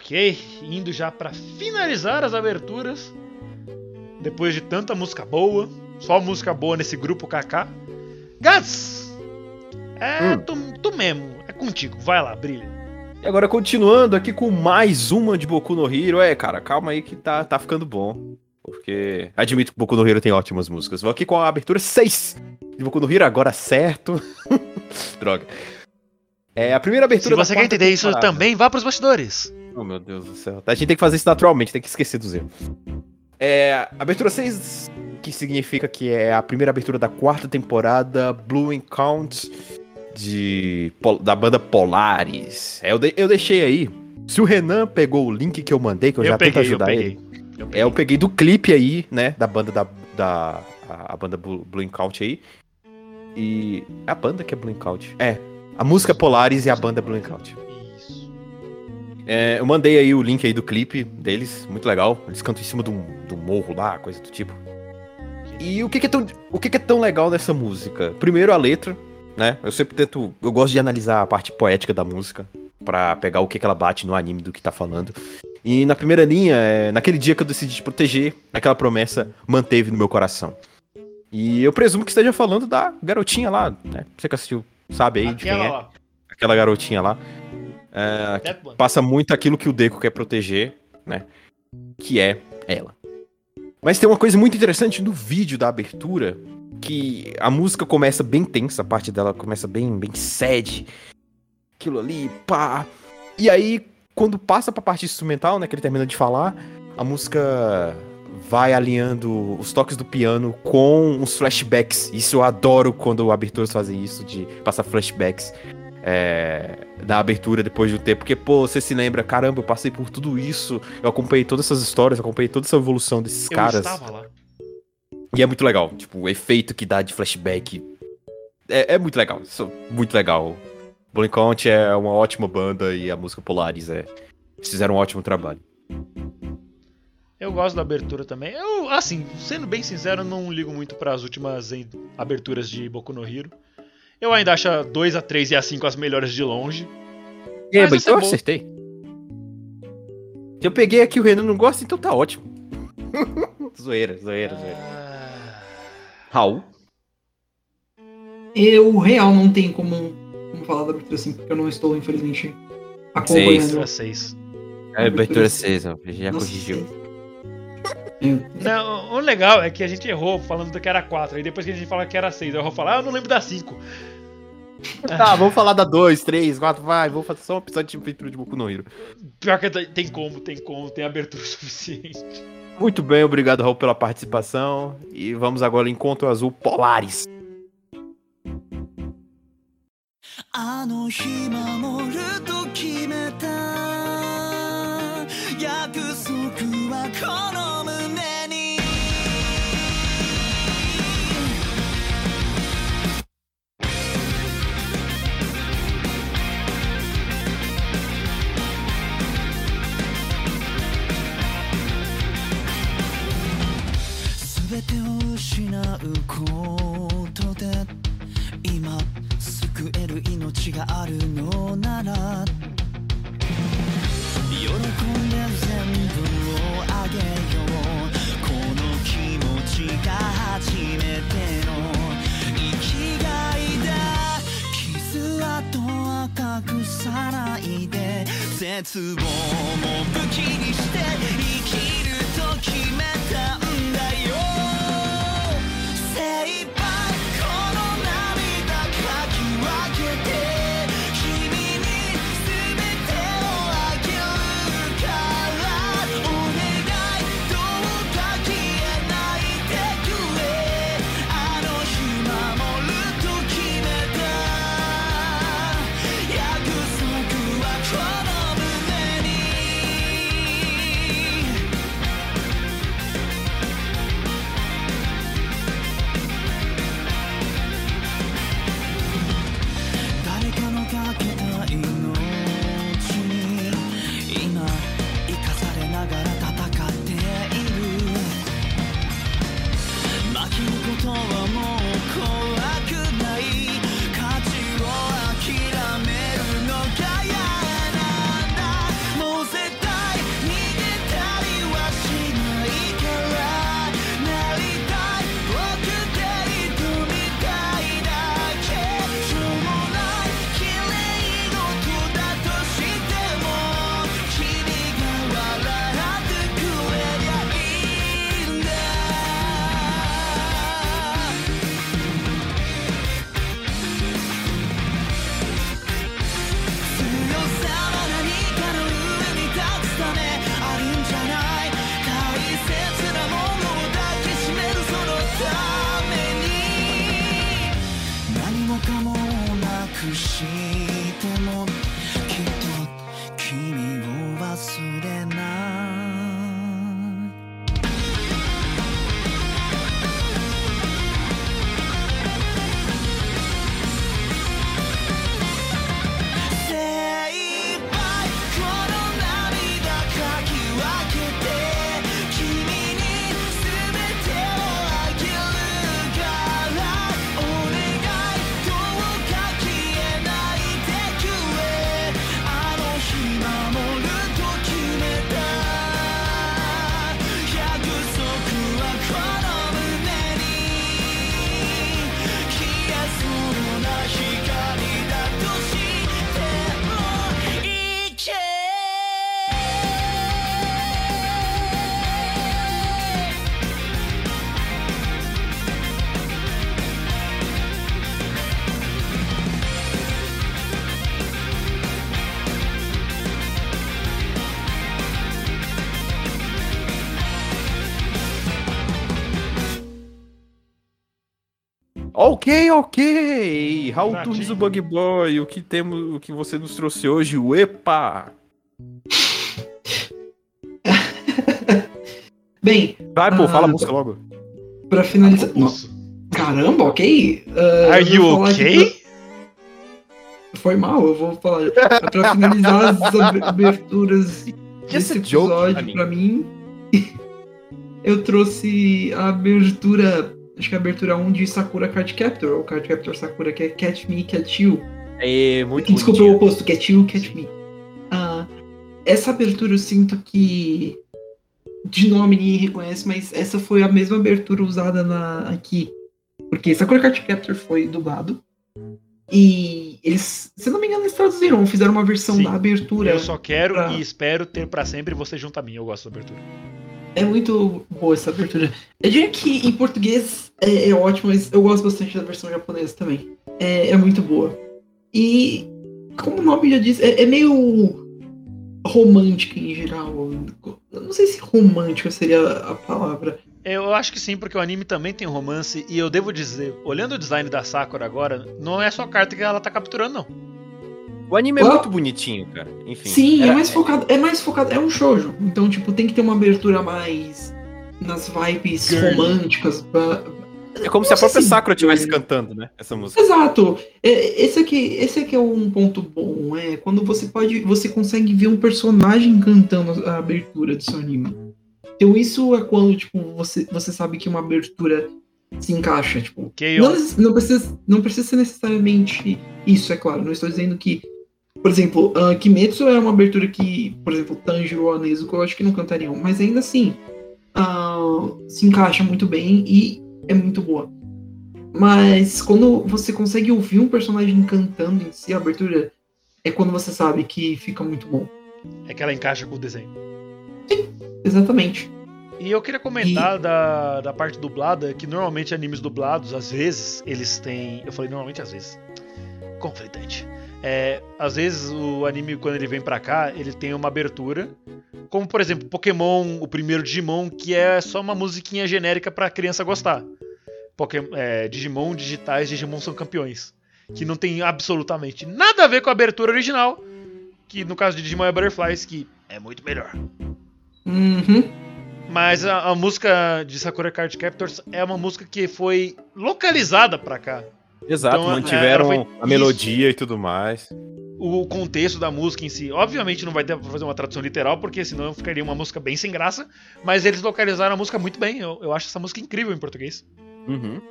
Ok, indo já pra finalizar as aberturas. Depois de tanta música boa, só música boa nesse grupo KK. Gats! É Hum. tu, tu mesmo, é contigo, vai lá, brilha. E agora continuando aqui com mais uma de Boku no Hero. É, cara, calma aí que tá, tá ficando bom. Porque admito que Boku no Hero tem ótimas músicas. Vou aqui com a abertura 6 de Boku no Hero, agora certo. Droga. É a primeira Se abertura da você quer entender isso temporada. também, vá pros bastidores. Oh, meu Deus do céu. A gente tem que fazer isso naturalmente, tem que esquecer dos erros. É, abertura 6, que significa que é a primeira abertura da quarta temporada Blue Count de, da banda Polaris. É, eu, de- eu deixei aí. Se o Renan pegou o link que eu mandei, que eu, Eu, já tento peguei, eu ajudar peguei. ele. Eu É, eu peguei do clipe aí, né? Da banda da. da a, a banda Blue, Count aí. E. É a banda que é Blue Count. É. A música Polaris e a banda Blue Count. É, eu mandei aí o link aí do clipe deles, muito legal. Eles cantam em cima de um, de um morro lá, coisa do tipo. E o que, que é tão, o que, que é tão legal nessa música? Primeiro a letra, né? Eu sempre tento, eu gosto de analisar a parte poética da música pra pegar o que, que ela bate no anime do que tá falando. E na primeira linha, é, naquele dia que eu decidi te proteger, aquela promessa manteve no meu coração. E eu presumo que esteja falando da garotinha lá, né? Você que assistiu sabe aí de quem Aquela é. lá. Aquela garotinha lá. É, passa muito aquilo que o Deco quer proteger, né? Que é ela. Mas tem uma coisa muito interessante no vídeo da abertura, que a música começa bem tensa, a parte dela começa bem, bem sad. Aquilo ali, pá. E aí, quando passa pra parte instrumental, né, que ele termina de falar, a música vai alinhando os toques do piano com os flashbacks. Isso eu adoro quando aberturas fazem isso, de passar flashbacks é, da abertura depois de um tempo. Porque, pô, você se lembra, caramba, eu passei por tudo isso, eu acompanhei todas essas histórias, eu acompanhei toda essa evolução desses Eu caras. estava lá. E é muito legal, tipo, o efeito que dá de flashback. É, é muito legal, isso é muito legal. Blue Count é uma ótima banda e a música Polaris é. Eles fizeram um ótimo trabalho. Eu gosto da abertura também. Eu, assim, sendo bem sincero, não ligo muito para as últimas aberturas de Boku no Hero. Eu ainda acho a 2, a 3 e a 5 as melhores de longe. É, Mas mas essa é eu acertei. Eu peguei aqui o Renan não gosta, então tá ótimo. zoeira, zoeira, zoeira. Ah, Raul? Eu, real, não tem como, como falar da abertura assim, porque eu não estou, infelizmente, acompanhando. abertura 6. É, abertura 6, ó, já Nossa, corrigiu. Deus. Não, o legal é que a gente errou falando que era 4. Aí depois que a gente fala que era 6, eu vou falar, ah, eu não lembro da 5. Tá, vamos falar da 2, 3, 4, vai. Vamos fazer só um episódio de abertura de Boku no Hero. Pior que tem tem como, tem como, tem abertura suficiente. Muito bem, obrigado, Raul, pela participação. E vamos agora em Encontro Azul Polaris. あの日守ると決めた約束はこの 全てを失うことで今救える命があるのなら。喜んで全部をあげよう。この気持ちが初めての生きがいだ。傷跡は隠さないで。絶望も武器にして生きると決めたんだよ。Ok, ok. Raul. Tunes, o Bug Boy, o que temos, o que você nos trouxe hoje, o EPA. Bem, Vai, pô, Ah, fala a tá. música logo. pra finalizar. Não, Isso. caramba, ok. Ah, Are eu you aqui pra- Foi mal, eu vou falar. pra finalizar as ab- aberturas desse joke, episódio, honey. pra mim, eu trouxe a abertura. Acho que é a abertura 1 de Sakura Card Captor, ou Card Captor Sakura, que é Catch Me, Catch You. É muito Desculpa o oposto, Catch You, Catch Me. Ah, essa abertura eu sinto que. De nome ninguém reconhece, mas essa foi a mesma abertura usada na, aqui. Porque Sakura Card Captor foi dublado. E eles, se eu não me engano, eles traduziram, fizeram uma versão Sim. da abertura. Eu só quero pra- e espero ter pra sempre você junto a mim. Eu gosto da abertura. É muito boa essa abertura. Eu diria que em português é, é ótimo, mas eu gosto bastante da versão japonesa também. É, é muito boa. E, como o nome já diz, é, é meio romântica em geral. Eu não sei se romântica seria a palavra. Eu acho que sim, porque o anime também tem romance, e eu devo dizer, olhando o design da Sakura agora, não é só carta que ela tá capturando, não. O anime é Ué? muito bonitinho, cara. Enfim. Sim, é era- mais focado. É mais focado. É um shoujo. Então, tipo, tem que ter uma abertura mais nas vibes Girly. românticas. É como se a própria se- Sakura estivesse cantando, né? Essa música. Exato. É, esse aqui, esse aqui é um ponto bom, é quando você pode, você consegue ver um personagem cantando a abertura do seu anime. Então isso é quando tipo você, você sabe que uma abertura se encaixa, tipo. Não, não precisa, não precisa ser necessariamente isso, é claro. Não estou dizendo que, por exemplo, ah, Kimetsu é uma abertura que, por exemplo, Tanjiro ou Nezuko eu acho que não cantariam, mas ainda assim ah, se encaixa muito bem e é muito boa. Mas quando você consegue ouvir um personagem cantando em si a abertura, é quando você sabe que fica muito bom. É que ela encaixa com o desenho. Exatamente. E eu queria comentar da, da parte dublada, que normalmente animes dublados, às vezes, eles têm. Eu falei normalmente às vezes. Conflitante. É, às vezes o anime, quando ele vem pra cá, ele tem uma abertura. Como, por exemplo, Pokémon, o primeiro Digimon, que é só uma musiquinha genérica pra criança gostar. Poké- é, Digimon digitais, Digimon são campeões. Que não tem absolutamente nada a ver com a abertura original. Que no caso de Digimon é Butterflies, que é muito melhor. Uhum. Mas a, a música de Sakura Card Captors é uma música que foi localizada pra cá. Exato, Então, é, mantiveram ela foi- a melodia e tudo mais. O contexto da música em si, obviamente não vai ter pra fazer uma tradução literal, porque senão ficaria uma música bem sem graça. Mas eles localizaram a música muito bem. Eu, eu acho essa música incrível em português. Uhum.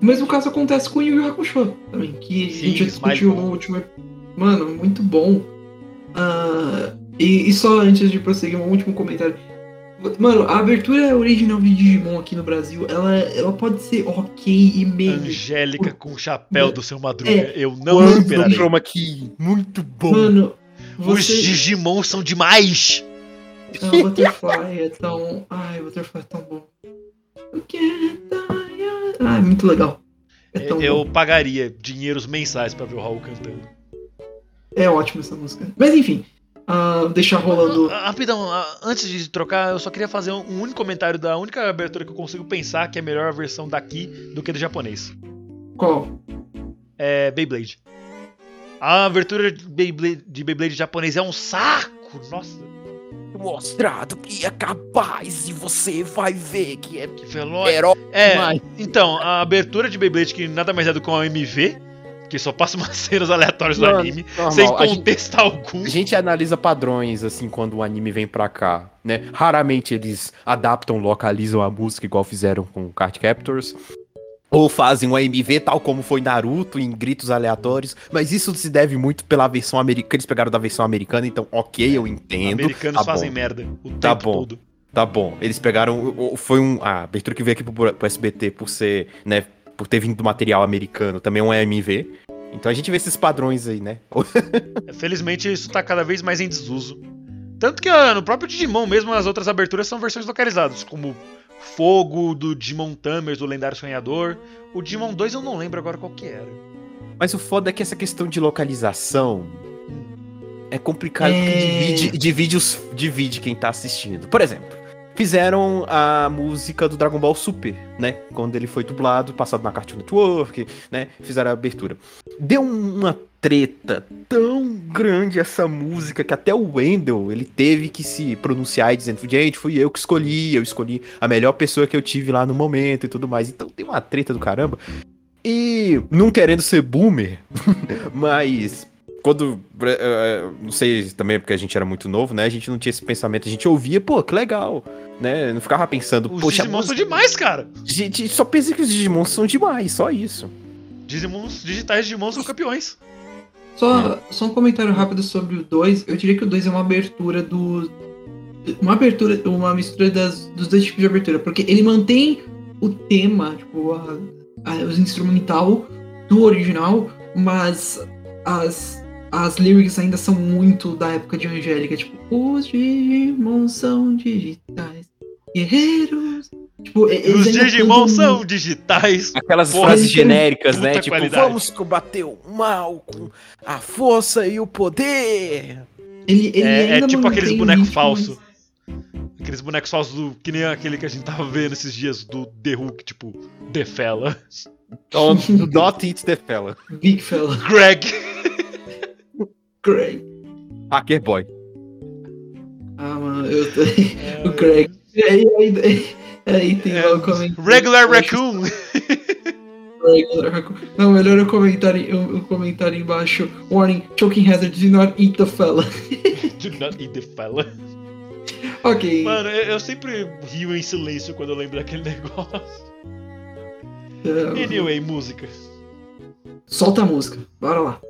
O mesmo caso acontece com Yu Yu Hakusho também, que Sim, a gente discutiu no último. Mano, muito bom. Ah, e, e só antes de prosseguir, um último comentário. Mano, a abertura original de Digimon aqui no Brasil, ela, ela pode ser ok e meio. Angélica com o chapéu do seu Madruga. É. Eu não esperarei. Chroma Key, muito bom. Mano, Os você. Digimon são demais! Ah, Butterfly é tão. Ai, Butterfly é tão bom. Ah, é muito legal. É tão Eu bom. pagaria dinheiros mensais pra ver o Raul cantando. É ótimo essa música. Mas enfim, ah, deixar rolando. Ah, Rapidão, ah, antes de trocar, eu só queria fazer um um único comentário da única abertura que eu consigo pensar que é melhor a versão daqui do que do japonês. Qual? É Beyblade. A abertura de Beyblade, de Beyblade japonês é um saco! Nossa, Mostrado que é capaz e você vai ver que é que veloz. herói. É, demais. então, a abertura de Beyblade, que nada mais é do que uma MV, que só passa umas cenas aleatórias do Mano, anime, normal, sem a gente- contexto algum. A gente analisa padrões, assim, quando o anime vem pra cá, né? Raramente eles adaptam, localizam a música igual fizeram com Card Captors. Ou fazem um AMV, tal como foi Naruto, em gritos aleatórios. Mas isso se deve muito pela versão americana. Eles pegaram da versão americana, então, ok, eu entendo. Americanos tá fazem bom. merda o Tá tempo bom. todo. Tá bom. Eles pegaram. Foi um. A abertura que veio aqui pro, pro SBT por ser, né? Por ter vindo do material americano, também é um AMV. Então a gente vê esses padrões aí, né? Felizmente isso tá cada vez mais em desuso. Tanto que ah, no próprio Digimon mesmo as outras aberturas são versões localizadas, como Fogo, do Digimon Tamers, do Lendário Sonhador. O Digimon 2 eu não lembro agora qual que era. Mas o foda é que essa questão de localização é complicado É. porque divide, divide, os, divide quem tá assistindo. Por exemplo, fizeram a música do Dragon Ball Super, né? Quando ele foi dublado, passado na Cartoon Network, né? Fizeram a abertura. Deu uma treta tão grande essa música que até o Wendell, ele teve que se pronunciar e dizendo, gente, fui eu que escolhi, eu escolhi a melhor pessoa que eu tive lá no momento e tudo mais. Então tem uma treta do caramba. E não querendo ser boomer, mas quando. eh, não sei também porque a gente era muito novo, né? A gente não tinha esse pensamento. A gente ouvia, pô, que legal. Né? Não ficava pensando, Os poxa, Digimon a são demais, cara. gente só pensa que os Digimon são demais, só isso. Digimons digitais Digimon são campeões. Só, só um comentário rápido sobre o 2. Eu diria que o 2 é uma abertura do. Uma abertura, uma mistura das, dos dois tipos de abertura. Porque ele mantém o tema, tipo, a, a- os instrumental do original, mas as, as lyrics ainda são muito da época de Angélica. Tipo, os Digimon são digitais. Guerreiros. Tipo, Os Digimon são digitais. Aquelas Porra, frases genéricas, né? Tipo, qualidade. vamos combater o mal com a força e o poder. Ele, ele É, é tipo aqueles bonecos falsos. Aqueles bonecos falsos do, que nem aquele que a gente tava vendo esses dias do The Hulk, tipo, The Fella. Don't, do not eat the fella. Big fella. Greg. Craig. Hacker boy. Ah, mano, eu tô... o Craig. E aí, aí, aí tem É, lá o comentário. Regular Raccoon. Regular Raccoon. Não, melhor o comentário, o, o comentário embaixo. Warning, choking hazard, do not eat the fella. Do not eat the fella. ok. Mano, eu, eu sempre rio em silêncio quando eu lembro daquele negócio. é, Anyway, música. solta a música. Bora lá.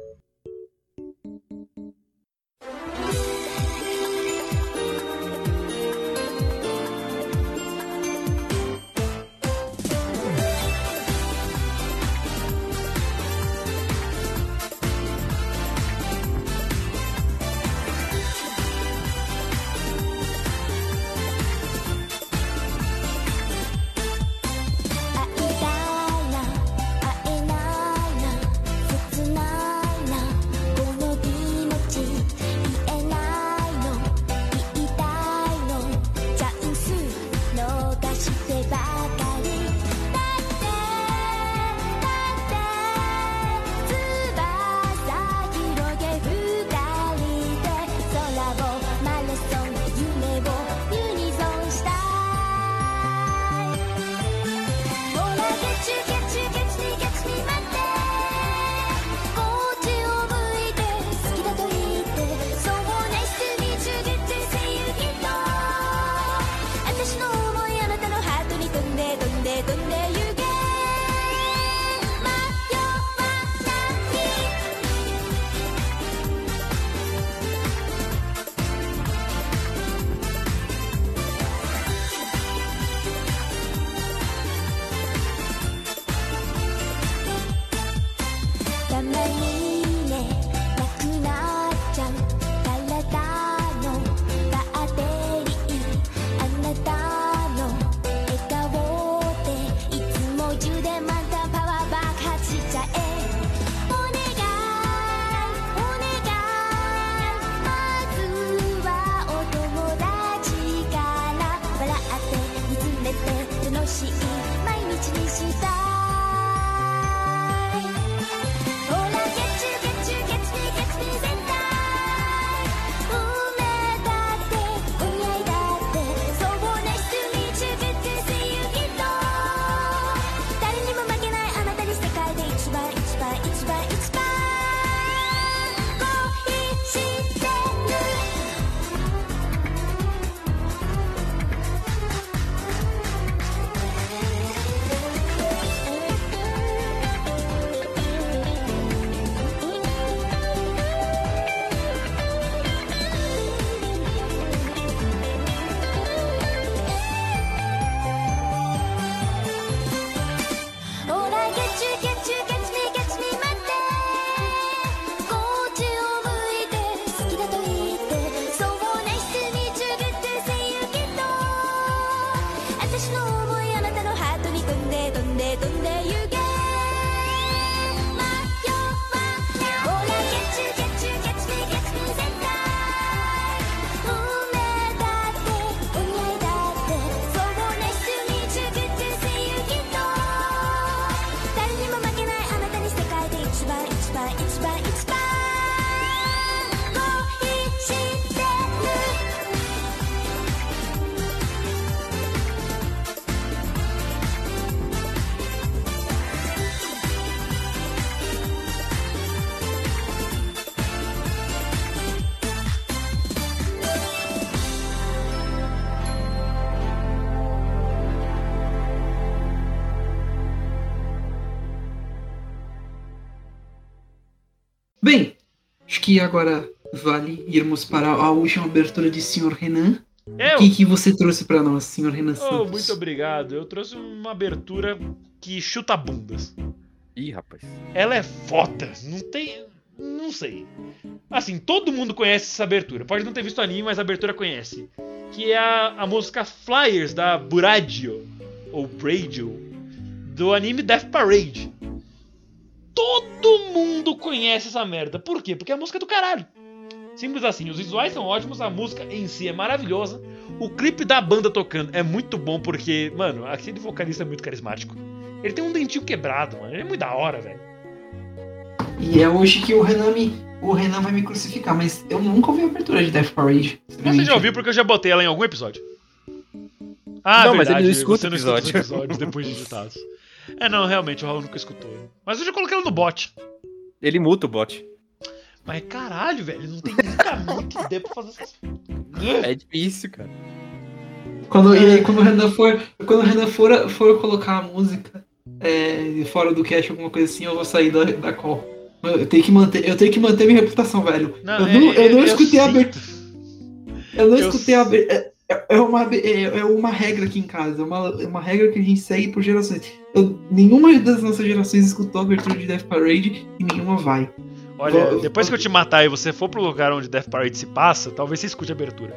Que agora vale irmos para a última abertura de Sr. Renan. Eu? O que, que você trouxe para nós, Sr. Renan Oh, Santos? muito obrigado. Eu trouxe uma abertura que chuta bundas. Ih, rapaz. Ela é foda. Não tem. Não sei. Assim, todo mundo conhece essa abertura. Pode não ter visto o anime, mas a abertura conhece. Que é a, a música Flyers da Buradio. ou Radio, do anime Death Parade. Todo mundo conhece essa merda. Por quê? Porque a música é do caralho. Simples assim, os visuais são ótimos, a música em si é maravilhosa. O clipe da banda tocando é muito bom porque, mano, aquele vocalista é muito carismático. Ele tem um dentinho quebrado, mano. Ele é muito da hora, velho. E é hoje que o Renan me. O Renan vai me crucificar, mas eu nunca ouvi a abertura de Death Parade. Você já ouviu porque eu já botei ela em algum episódio. Ah, Não, mas ele verdade, não escuta você não episódio. escuta os episódios depois de editados. É, não, realmente, o Raul nunca escutou. Mas eu já coloquei ela no bot. Ele muta o bot. Mas caralho, velho, não tem nunca muito ideia pra fazer essas. É difícil, cara. Quando, e aí, quando o Renan for, quando o Renan for, for colocar a música é, fora do cast, alguma coisa assim, eu vou sair da, da call. Eu tenho que manter, eu tenho que manter minha reputação, velho. eu não, eu não escutei a abertura. Eu não eu escutei a abertura. É, é uma, é, é uma regra aqui em casa, é uma, é uma regra que a gente segue por gerações. Eu- nenhuma das nossas gerações escutou a abertura de Death Parade e nenhuma vai. Olha, Vou- depois que eu te matar e você for pro lugar onde Death Parade se passa, talvez você escute a abertura.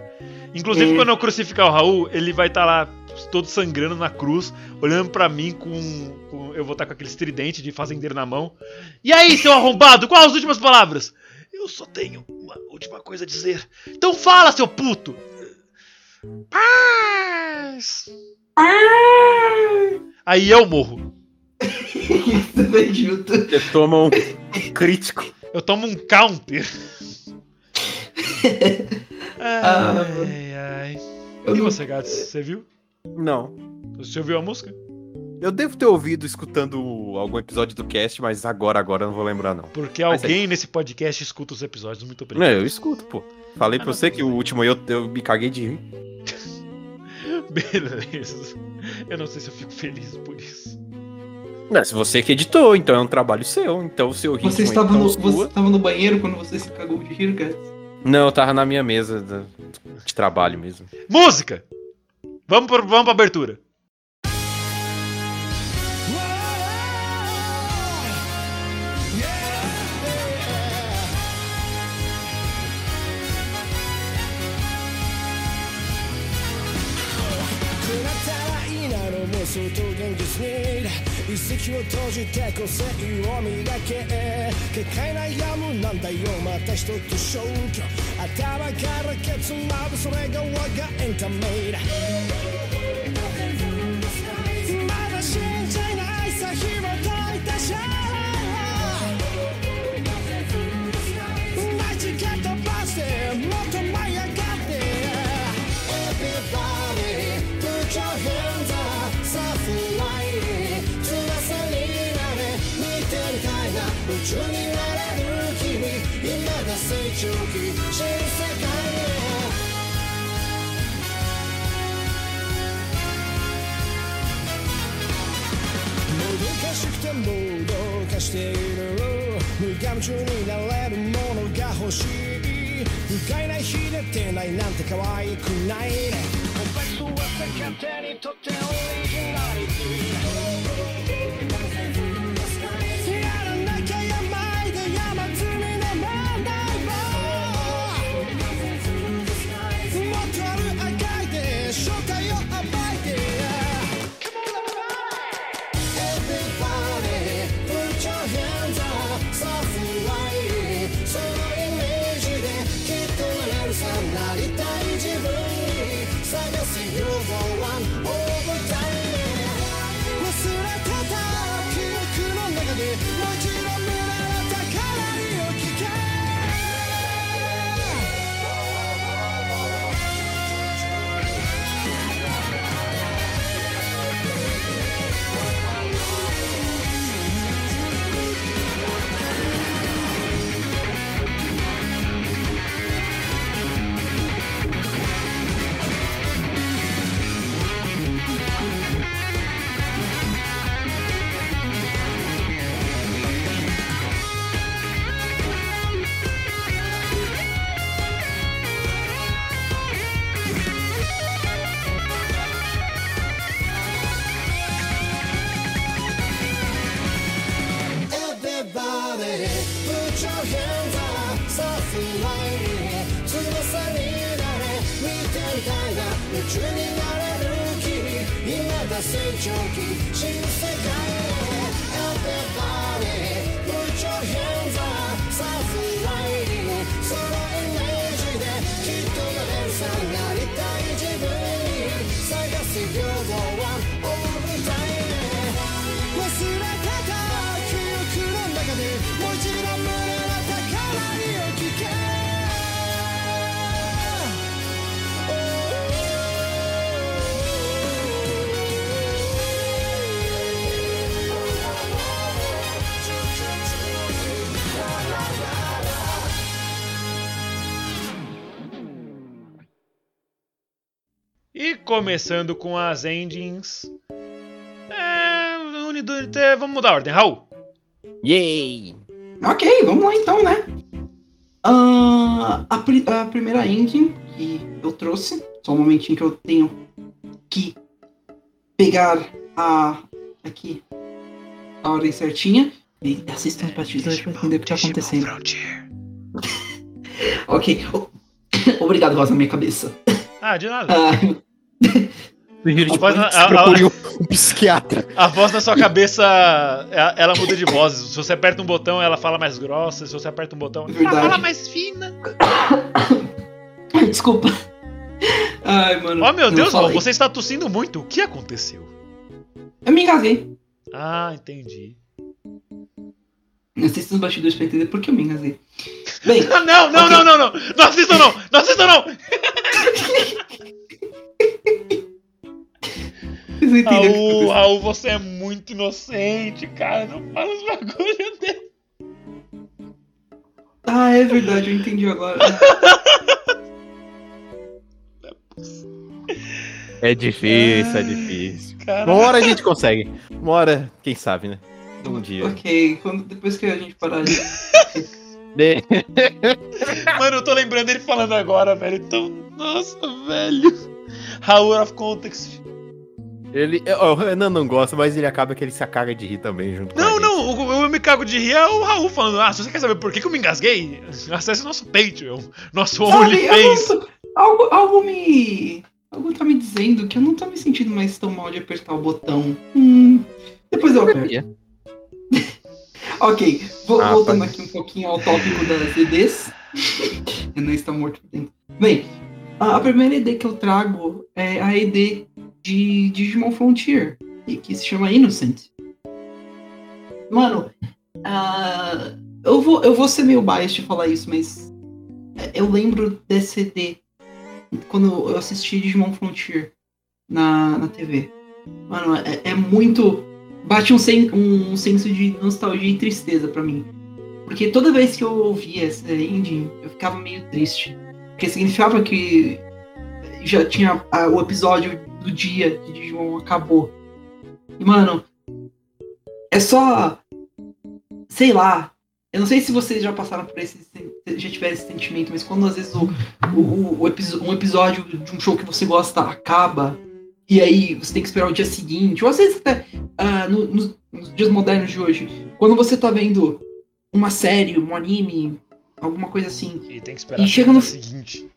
Inclusive, É. quando eu crucificar o Raul, ele vai estar lá todo sangrando na cruz, olhando pra mim com, com- Eu vou estar com aquele estridente de fazendeiro na mão. E aí, seu arrombado, quais as últimas palavras? Eu só tenho uma última coisa a dizer. Então fala, seu puto! Paz! Aí eu morro. Você toma um crítico. Eu tomo um counter. ai, ai. Eu E não- você, Gats, você viu? Não. Você ouviu a música? Eu devo ter ouvido escutando algum episódio do cast, mas agora, agora eu não vou lembrar, não. Porque Mas alguém nesse podcast escuta os episódios. Muito Não, obrigado. eu escuto, pô. Falei Ah, pra não, você tudo que o bem. último eu, eu me caguei de rir. Beleza. Eu não sei se eu fico feliz por isso. Não, se você que editou, então é um trabalho seu. Então o seu ritmo Você estava, tá no, os você sua. estava no banheiro quando você se cagou de rir, cara? Não, eu tava na minha mesa da- de trabalho mesmo. Música! Vamos, pro, vamos pra abertura. 石を閉じて個性を磨け結界悩むなんだよ。また一つ消去。頭からケツまでそれが我がエンタメだ。中になれる。君今が成長期新世界へもどかしくてもどかしている。無我夢中になれる。ものが欲しい不甲斐ない日でてないなんて可愛くないコンパクトは勝手にとってオリジナリテ começando com as endings. É. Unido, é, vamos mudar a ordem, Raul. Yay! Ok, vamos lá então, né? Ah, a, pri- a primeira engine que eu trouxe, só um momentinho que eu tenho que pegar a. aqui. a ordem certinha. E assistam os bastidores pra entender o que tá acontecendo. Ok. Obrigado, voz na minha cabeça. Ah, de nada. Ah, Após a- a- procure um, psiquiatra. A voz na sua cabeça, ela ela muda de voz. Se você aperta um botão, ela fala mais grossa. Se você aperta um botão, ela Verdade. fala mais fina. Desculpa. Ai, mano. Oh, meu não Deus, falei. você está tossindo muito. O que aconteceu? Eu me engasguei. Ah, entendi. Assista os bastidores pra entender por que eu me engasguei. Bem, não, não, Ok. não, não, não. Não assistam, não. Não assistam, não. vocês entenderam o que Raul. Raul, você é muito inocente, cara. Não fala os bagulhos dele. Ah, é verdade, eu entendi agora. É difícil, é difícil. Cara. Uma hora a gente consegue. Uma hora, quem sabe, né? Um dia. ok, quando, depois que a gente parar de. De- Mano, eu tô lembrando ele falando agora, velho. Então, nossa, velho. Raul out of context. Ele, ó, o Renan não gosta, mas ele acaba que ele se caga de rir também junto Não, não, o, o eu me cago de rir é o Raul falando. Ah, se você quer saber por que, que eu me engasguei, acesse o nosso Patreon, nosso eu OnlyFans. não algo, algo me. Algo tá me dizendo que eu não tô me sentindo mais tão mal de apertar o botão. Hum. Depois eu aperto. Ok, vo- Ah, voltando pode. aqui um pouquinho ao tópico das EDs. Renan está morto por dentro. Bem, a primeira ED que eu trago é a ED de Digimon Frontier, que se chama Innocent. Mano, ah, eu, vou, eu vou ser meio biased de falar isso, mas é, eu lembro desse ED quando eu assisti Digimon Frontier na, na TV. Mano, é, é muito. Bate um, sen, um senso de nostalgia e tristeza pra mim. Porque toda vez que eu ouvia essa ending, eu ficava meio triste. Porque significava que já tinha ah, o episódio do dia de Digimon acabou. E, mano, é só. Sei lá. Eu não sei se vocês já passaram por esse. já tiveram esse sentimento, mas quando às vezes o, o, o episo- um episódio de um show que você gosta acaba. E aí você tem que esperar o dia seguinte, ou às vezes até ah, no- nos, nos dias modernos de hoje, quando você tá vendo uma série, um anime, alguma coisa assim, E tem que esperar E chega no- seguinte.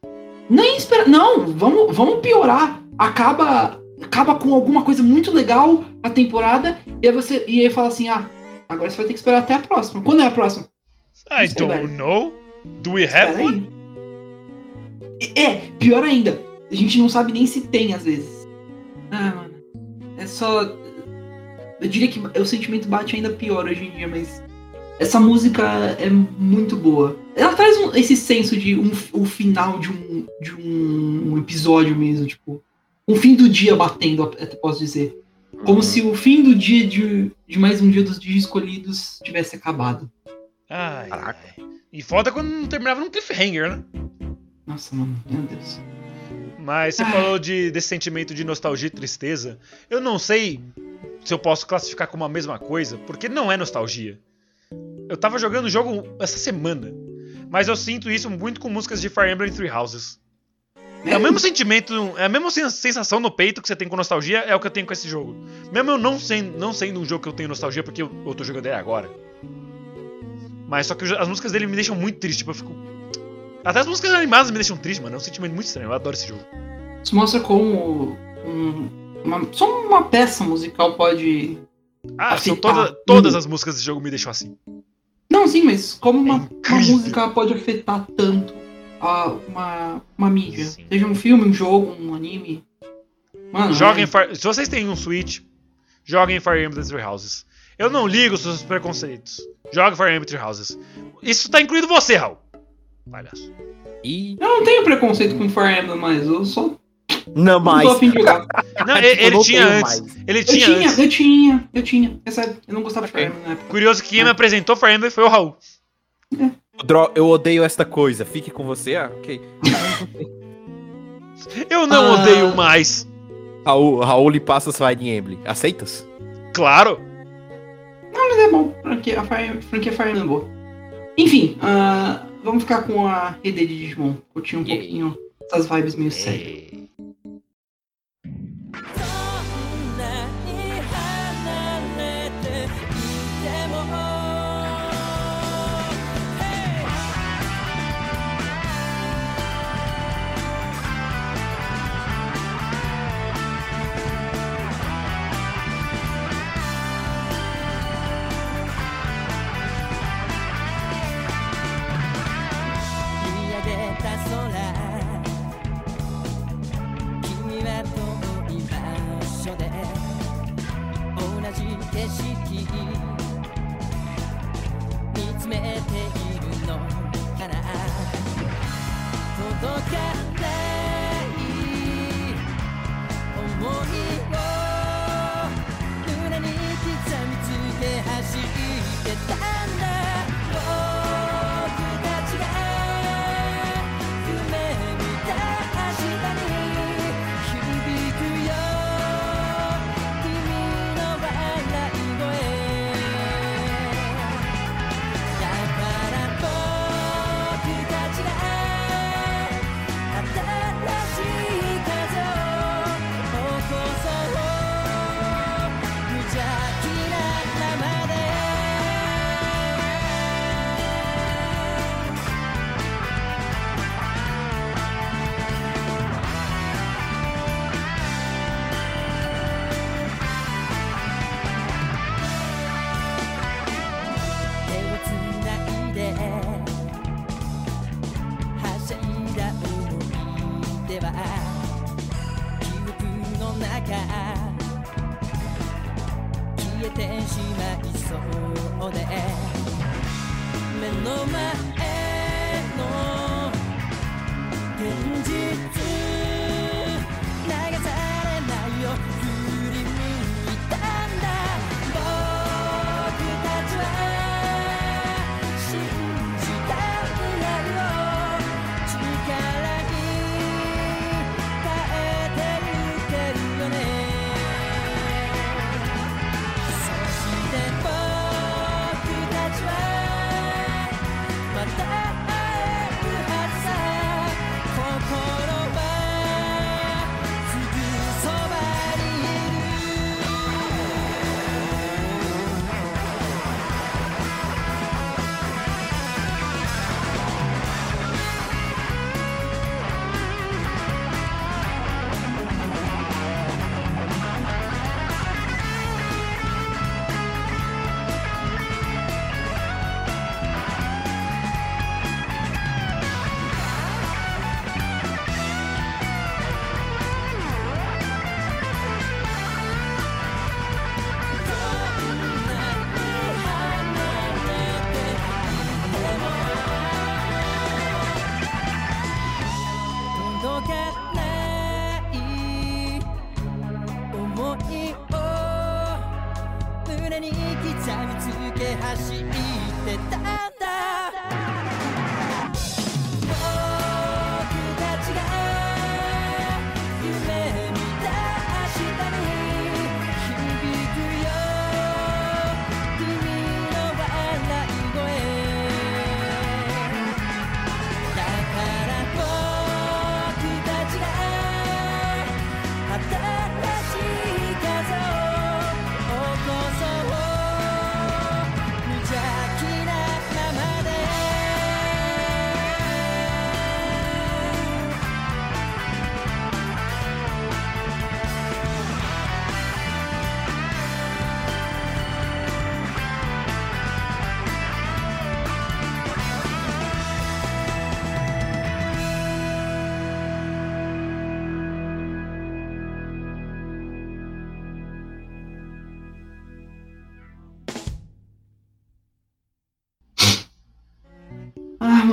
nem espera. Não, vamos, vamos piorar. Acaba, acaba com alguma coisa muito legal a temporada, e aí você e aí fala assim: ah, agora você vai ter que esperar até a próxima. Quando é a próxima? I velho. don't know. Do we Espera have one? aí. É, pior ainda. A gente não sabe nem se tem às vezes. Ah, mano. É só. Eu diria que o sentimento bate ainda pior hoje em dia, mas. Essa música é muito boa. Ela traz um- esse senso de um, o final de um, de um episódio mesmo, tipo. Um fim do dia batendo, até posso dizer. Como se o fim do dia de, de mais um dia dos dias escolhidos tivesse acabado. Ai, Caraca. ai. E foda quando não terminava num cliffhanger, né? Nossa, mano, meu Deus. Mas você Ah. falou de, desse sentimento de nostalgia e tristeza. Eu não sei se eu posso classificar como a mesma coisa, porque não é nostalgia. Eu tava jogando o jogo essa semana, mas eu sinto isso muito com músicas de Fire Emblem Three Houses. É o mesmo sentimento, é a mesma sen- sensação no peito que você tem com nostalgia, é o que eu tenho com esse jogo. Mesmo eu não sendo, não sendo um jogo que eu tenho nostalgia, porque eu, eu tô jogando ele agora. Mas só que as músicas dele me deixam muito triste, tipo, eu fico. Até as músicas animadas me deixam triste, mano. É um sentimento muito estranho. Eu adoro esse jogo. Isso mostra como um, uma- só uma peça musical pode. Ah, são toda, todas as músicas desse jogo me deixam assim. Não, sim, mas como uma, É uma música pode afetar tanto a uma, uma mídia? Sim. Seja um filme, um jogo, um anime. Mano, Joguem é- Fire... Se vocês têm um Switch, joguem Fire Emblem Three Houses. Eu não ligo os seus preconceitos. Jogue Fire Emblem Three Houses. Isso tá incluído você, Raul. Palhaço. E. Eu não tenho preconceito com Fire Emblem mais, eu só Não não mais. tô afim de jogar. Não, ele, ele não tinha antes. mais. Ele Eu tinha, tinha, antes. eu tinha, eu tinha. É sério, eu não gostava de. Fire Emblem na época. Curioso que quem me apresentou Fire Emblem foi o Raul. Dro- Eu odeio esta coisa. Fique com você. Ah, ok. Eu não Ah. odeio mais. Raul, Raul lhe passa Fire Emblem. Aceitas? Claro. Não, mas é bom. Franquia, a Fire, franquia Fire Emblem é boa. Enfim, ah, vamos ficar com a rede de Digimon. Curtir um Yeah. pouquinho essas vibes meio sérias.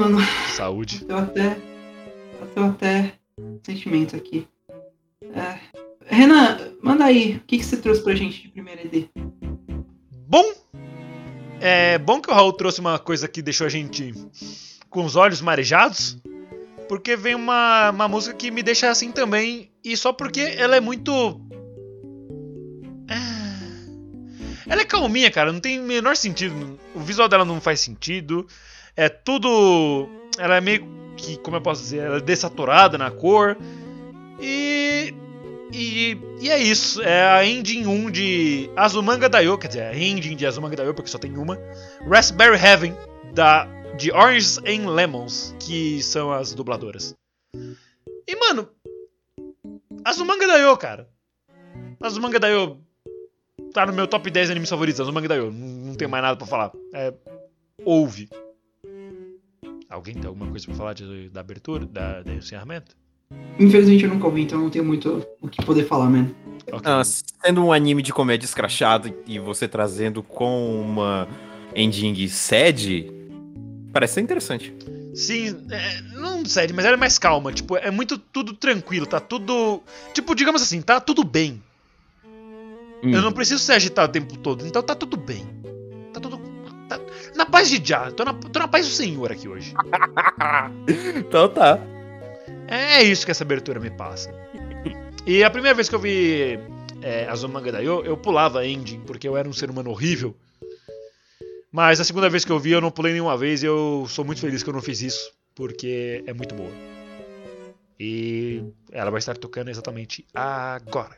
Mano, Saúde. eu até. Eu tô até. Sentimento aqui. É, Renan, manda aí. O que, que você trouxe pra gente de primeira ED? Bom, é bom que o Raul trouxe uma coisa que deixou a gente com os olhos marejados, porque vem uma, uma música que me deixa assim também, e só porque ela é muito. Ah, Ela é calminha, cara, não tem o menor sentido. O visual dela não faz sentido. É tudo. Ela é meio que, como eu posso dizer, ela é desaturada na cor. E e, e é isso, é a ending 1 de Azumanga Daioh, quer dizer, a ending de Azumanga Daioh, porque só tem uma. Raspberry Heaven, da, de Orange and Lemons, que são as dubladoras. E, mano, Azumanga Daioh, cara. Azumanga Daioh tá no meu top 10 animes favoritos, Azumanga Daioh. Não, não tenho mais nada pra falar. É, ouve. Alguém tem alguma coisa pra falar de- da abertura, da, do encerramento? Infelizmente eu nunca ouvi, então eu não tenho muito o que poder falar, mano. Ok. Ah, sendo um anime de comédia escrachado e você trazendo com uma ending sad, parece ser interessante. Sim, é, não sério, mas ela é mais calma. Tipo, é muito tudo tranquilo, tá tudo. Tipo, digamos assim, tá tudo bem. Hum. Eu não preciso ser agitado o tempo todo, então tá tudo bem. Na paz de Já, tô na, tô na paz do Senhor aqui hoje. então tá. É isso que essa abertura me passa. E a primeira vez que eu vi é, Azumanga Daioh, eu pulava a ending, porque eu era um ser humano horrível. Mas a segunda vez que eu vi, eu não pulei nenhuma vez e eu sou muito feliz que eu não fiz isso, porque é muito boa. E ela vai estar tocando exatamente agora.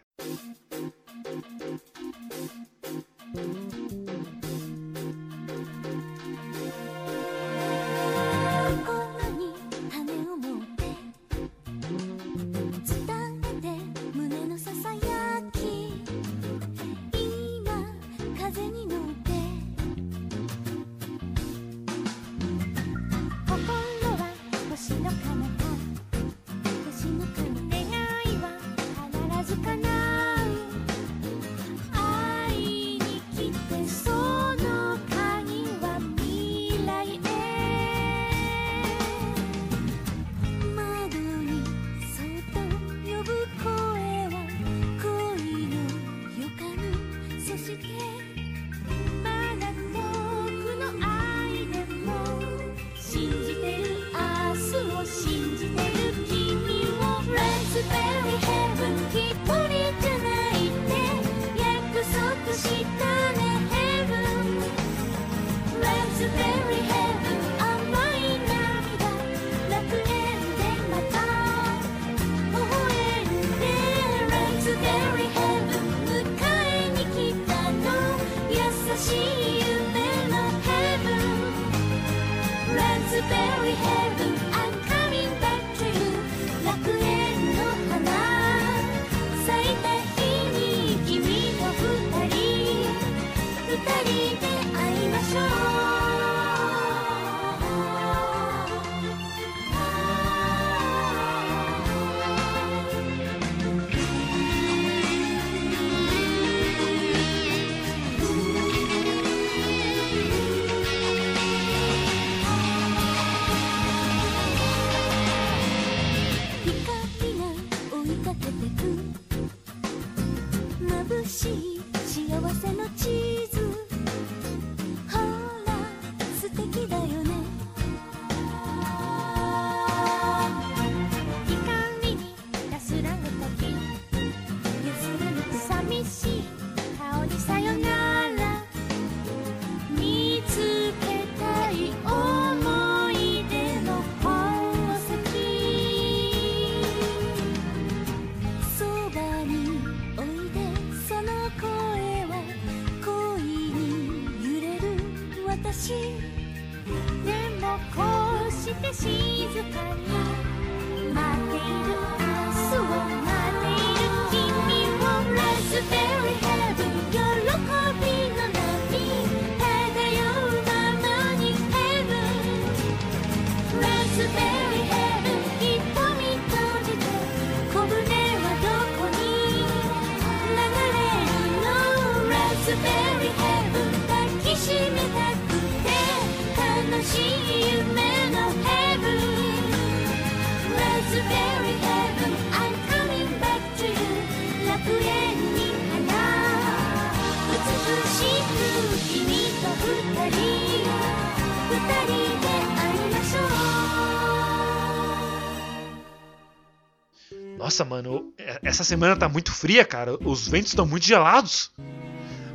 Nossa, mano, é- essa semana tá muito fria, cara. Os ventos estão muito gelados.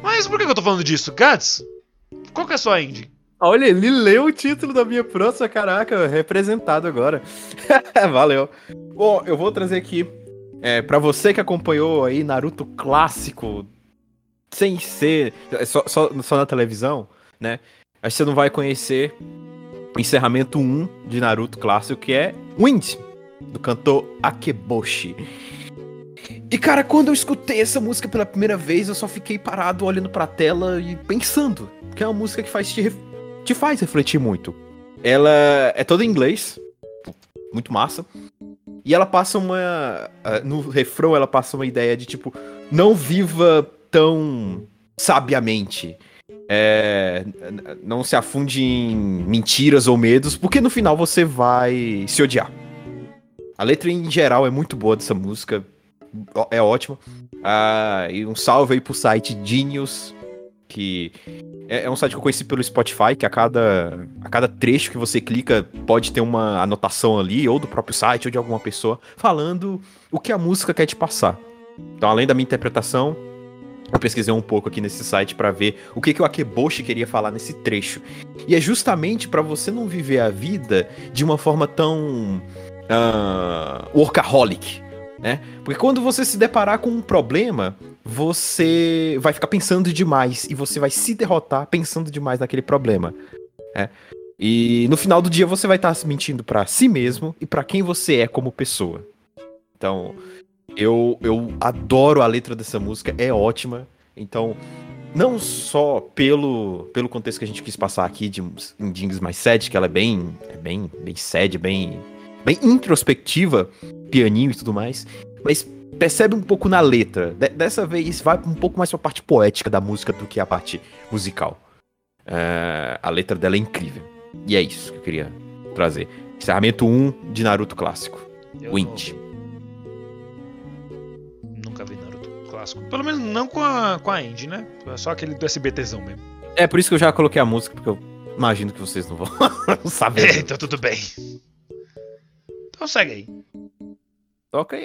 Mas por que eu tô falando disso? Gats, qual que é a sua indie? Olha, ele leu o título da minha próxima, caraca, representado agora. Valeu. Bom, eu vou trazer aqui, é, para você que acompanhou aí Naruto clássico, sem ser é, só, só, só na televisão, né? Acho que você não vai conhecer o encerramento 1 de Naruto clássico, que é Wind, do cantor Akeboshi. E cara, quando eu escutei essa música pela primeira vez, eu só fiquei parado olhando pra tela e pensando. Que é uma música que faz te, te faz refletir muito. Ela é toda em inglês, muito massa. E ela passa uma. No refrão, ela passa uma ideia de tipo: não viva tão sabiamente. É, não se afunde em mentiras ou medos, porque no final você vai se odiar. A letra em geral é muito boa dessa música, é ótima. Ah, e um salve aí pro site Genius, que é, é um site que eu conheci pelo Spotify, que a cada, a cada trecho que você clica pode ter uma anotação ali, ou do próprio site, ou de alguma pessoa, falando o que a música quer te passar. Então, além da minha interpretação, eu pesquisei um pouco aqui nesse site pra ver o que, que o Akeboshi queria falar nesse trecho. E é justamente pra você não viver a vida de uma forma tão ah, workaholic, né? Porque quando você se deparar com um problema, você vai ficar pensando demais e você vai se derrotar pensando demais naquele problema, né? E no final do dia você vai estar se mentindo pra si mesmo e pra quem você é como pessoa. Então, eu, eu adoro a letra dessa música, é ótima. Então, não só pelo, pelo contexto que a gente quis passar aqui de em Jings mais sad, que ela é bem, é bem, bem sad, bem, bem introspectiva, pianinho e tudo mais, mas percebe um pouco na letra. De- dessa vez vai um pouco mais pra parte poética da música do que a parte musical. É, a letra dela é incrível. E é isso que eu queria trazer. Encerramento 1 de Naruto clássico. Eu Wind. não- nunca vi Naruto clássico. Pelo menos não com a, com a Indy, né? É só aquele do SBTzão mesmo. É por isso que eu já coloquei a música, porque eu imagino que vocês não vão saber. então tudo bem. Então segue aí. Toca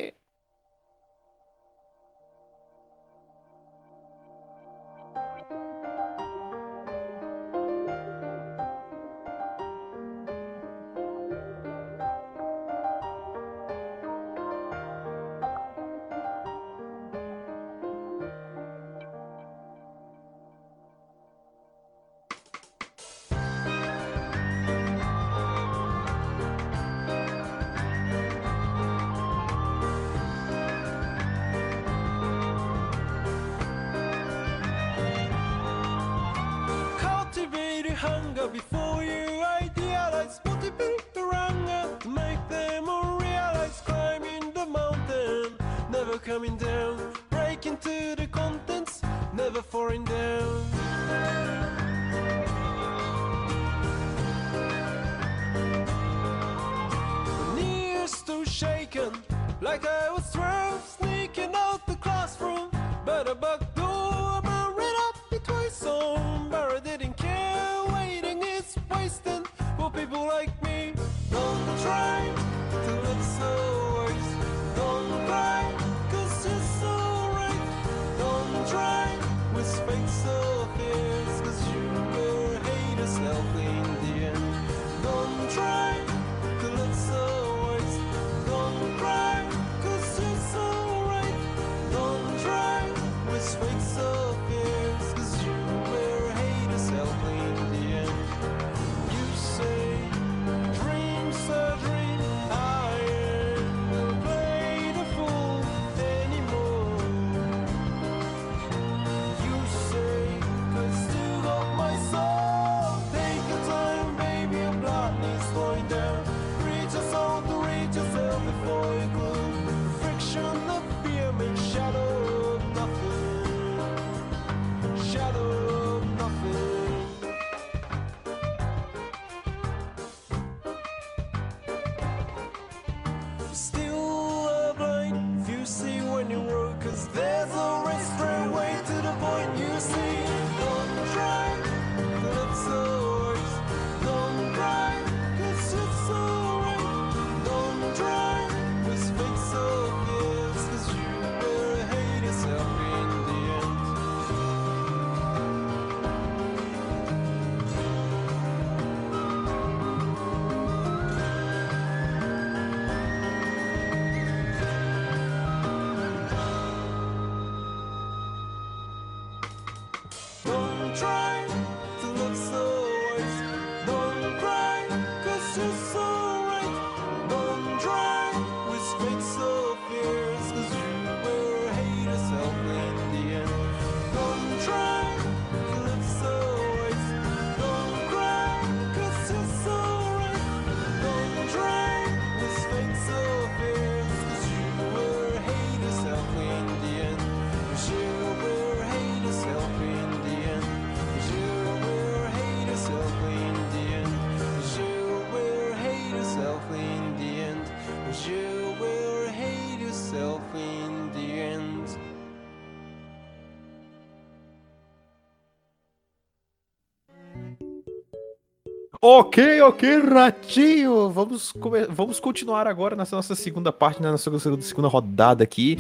Ok, ok, ratinho. Vamos, come- vamos continuar agora nessa nossa segunda parte, na nossa segunda, segunda rodada aqui.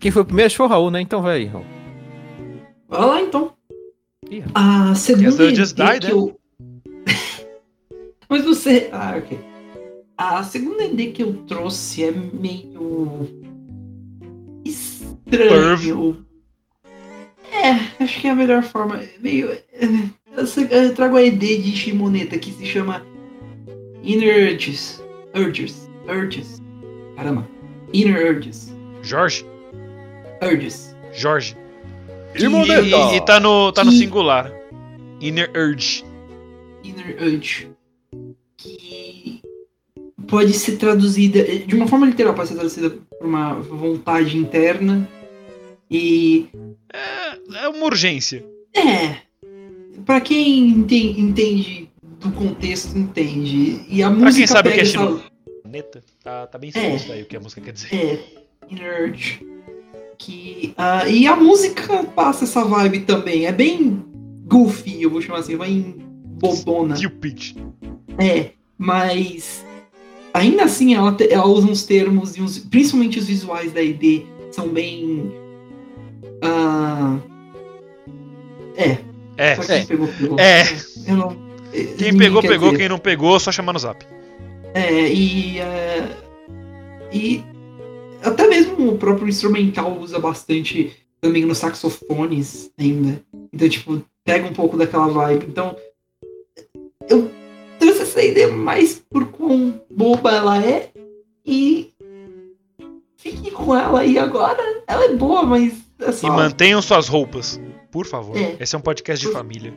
Quem foi o primeiro? Acho que foi o Raul, né? Então vai aí, Raul. Vai lá então. Ih, A segunda ED died, que né? eu... Mas você... Ah, ok. A segunda ED que eu trouxe é meio... Estranho. É, acho que é a melhor forma. É Meio... Eu trago a ED de Shimoneta que se chama Inner Urges. Urges. Urges. Caramba. Inner Urges. Jorge? Urges. Jorge. E, Shimoneta! e- e tá no, tá no Que- singular. Inner Urge. Inner Urge. Que pode ser traduzida. De uma forma literal, pode ser traduzida por uma vontade interna. E. É, é uma urgência. É. Pra quem enten- entende do contexto, entende. E a música. quem sabe o que é essa- Neta, tá, tá bem explícito aí o que a música quer dizer. É, Urge. Que, ah, e a música passa essa vibe também. É bem goofy, eu vou chamar assim, bem bobona. Cupid. É, mas ainda assim ela, te- ela usa uns termos e uns, principalmente os visuais da ID são bem. ah, é, É. só quem É. pegou, pegou. É. Eu não, Quem pegou, pegou. dizer. Quem não pegou, só chamar no zap. É, e. é, e até mesmo o próprio instrumental usa bastante também nos saxofones ainda. Então, tipo, pega um pouco daquela vibe. Então, eu trouxe essa ideia mais por quão boba ela é e fique com ela aí agora. Ela é boa, mas é só, E mantenham suas roupas. Por favor. É. Esse é um podcast de Por- família.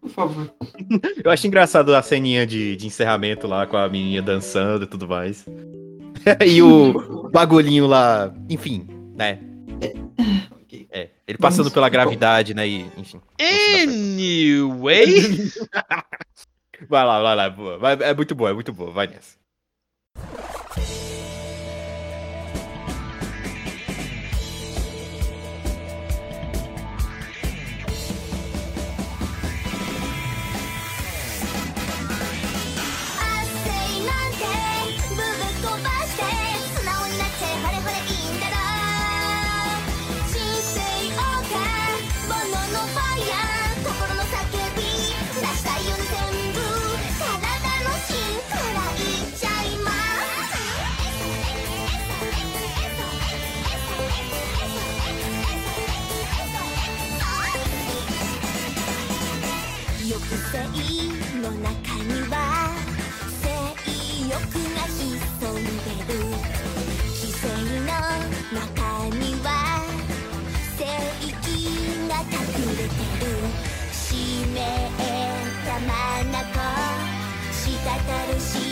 por favor. Eu acho engraçado a ceninha de, de encerramento lá com a menina dançando e tudo mais. e o bagulhinho lá, enfim, né? Ok. É, ele passando Vamos- pela gravidade, né? E, enfim. Anyway. Vai lá, vai lá. boa. Vai- é muito boa, é muito boa. Vai nessa.「真したたるし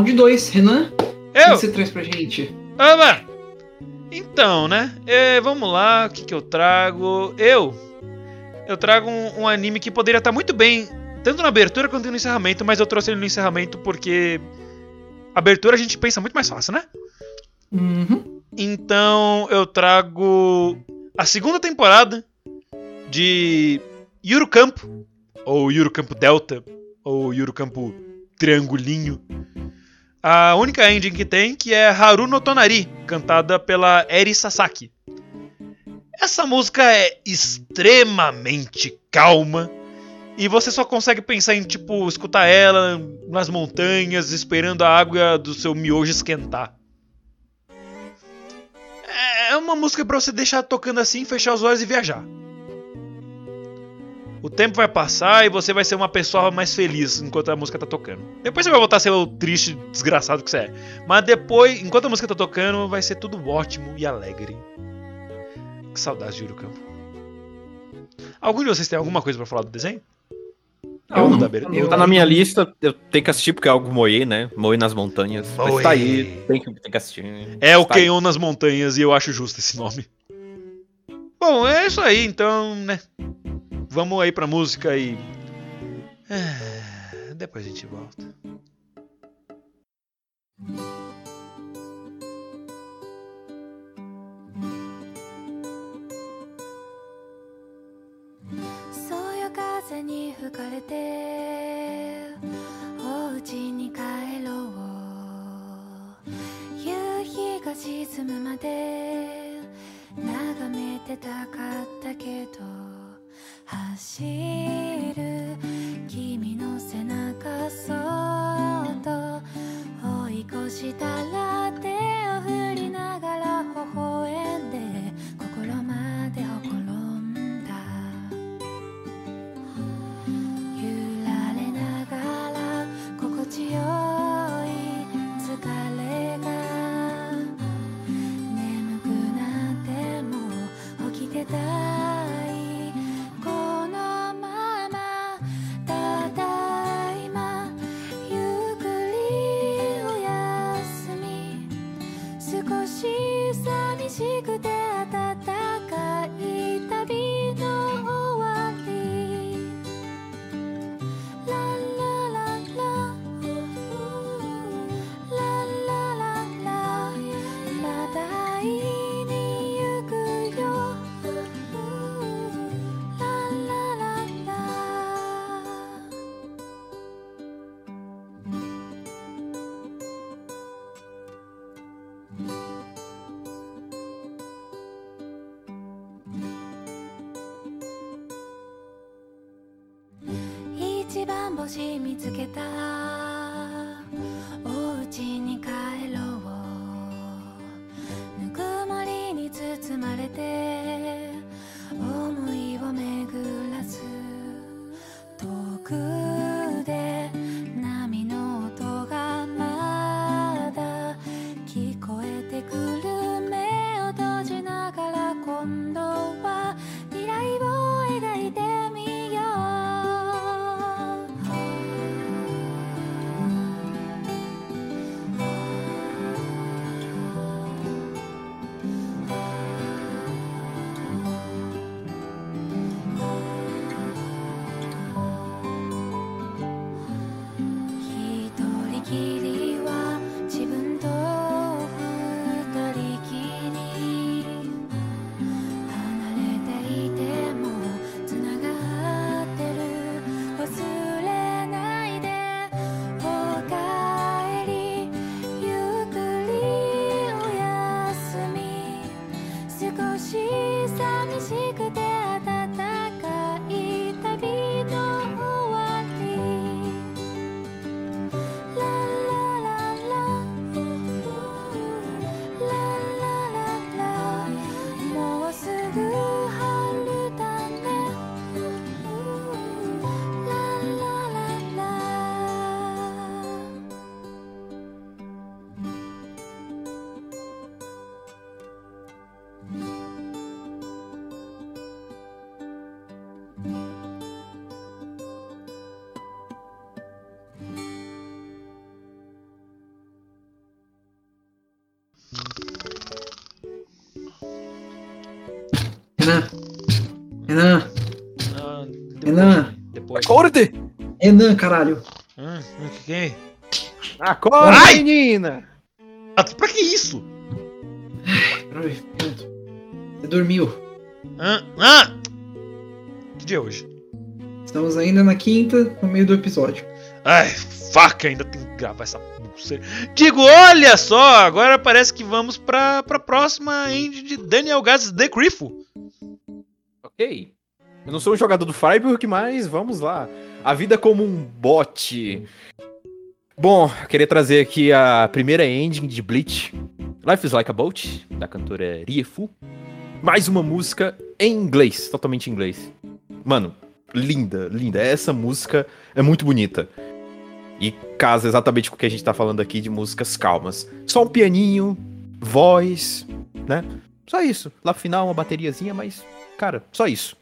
round 2. Renan, o que Eu! você traz pra gente? Oba! Então, né? É, vamos lá, o que, que eu trago? Eu! Eu trago um, um anime que poderia estar muito bem, tanto na abertura quanto no encerramento, mas eu trouxe ele no encerramento porque. Abertura a gente pensa muito mais fácil, né? Uhum. Então eu trago a segunda temporada de Yuru Campo, ou Yuru Campo Delta, ou Yuru Campo Triangulinho. A única ending que tem, que é Haru no Tonari, cantada pela Eri Sasaki. Essa música é extremamente calma e você só consegue pensar em tipo escutar ela nas montanhas, esperando a água do seu miojo esquentar. É uma música pra você deixar tocando assim, fechar os olhos e viajar. O tempo vai passar e você vai ser uma pessoa mais feliz enquanto a música tá tocando. Depois você vai voltar a ser o triste, desgraçado que você é. Mas depois, enquanto a música tá tocando, vai ser tudo ótimo e alegre. Que saudade de Campo. Algum de vocês tem alguma coisa pra falar do desenho? Eu não. da abertura? Eu- Tá na minha lista, eu tenho que assistir porque é algo moe, né? Moe nas montanhas. Mas Moe. tá aí, tem que, tem que assistir. É o Tá aí. Kenyon nas montanhas e eu acho justo esse nome. Bom, é isso aí, então, né? Vamos aí pra música e. Ah, Depois a gente volta. そよ風に吹かれてお家に帰ろう夕日が沈むまで眺めてたかったけど 走る君の背中そっと追い越したら手を振りながら微笑んで Acorde! Renan, caralho. O que que é? Acorda, Ai! menina! Ah, pra que isso? Ai, pronto. Você dormiu. Ah, ah! Que dia é hoje? Estamos ainda na quinta, no meio do episódio. Ai, faca, ainda tem que gravar essa pulseira. Digo, olha só, agora parece que vamos pra, pra próxima end de Daniel Gazes The Grifo. Ok. Eu não sou um jogador do Freiburg, mas vamos lá. A vida como um bot. Bom, queria trazer aqui a primeira ending de Bleach. Life is Like a Boat, da cantora Riefu. Mais uma música em inglês, totalmente em inglês. Mano, linda, linda. Essa música é muito bonita. E casa exatamente com o que a gente tá falando aqui de músicas calmas. Só um pianinho, voz, né? Só isso. Lá no final uma bateriazinha, mas, cara, só isso.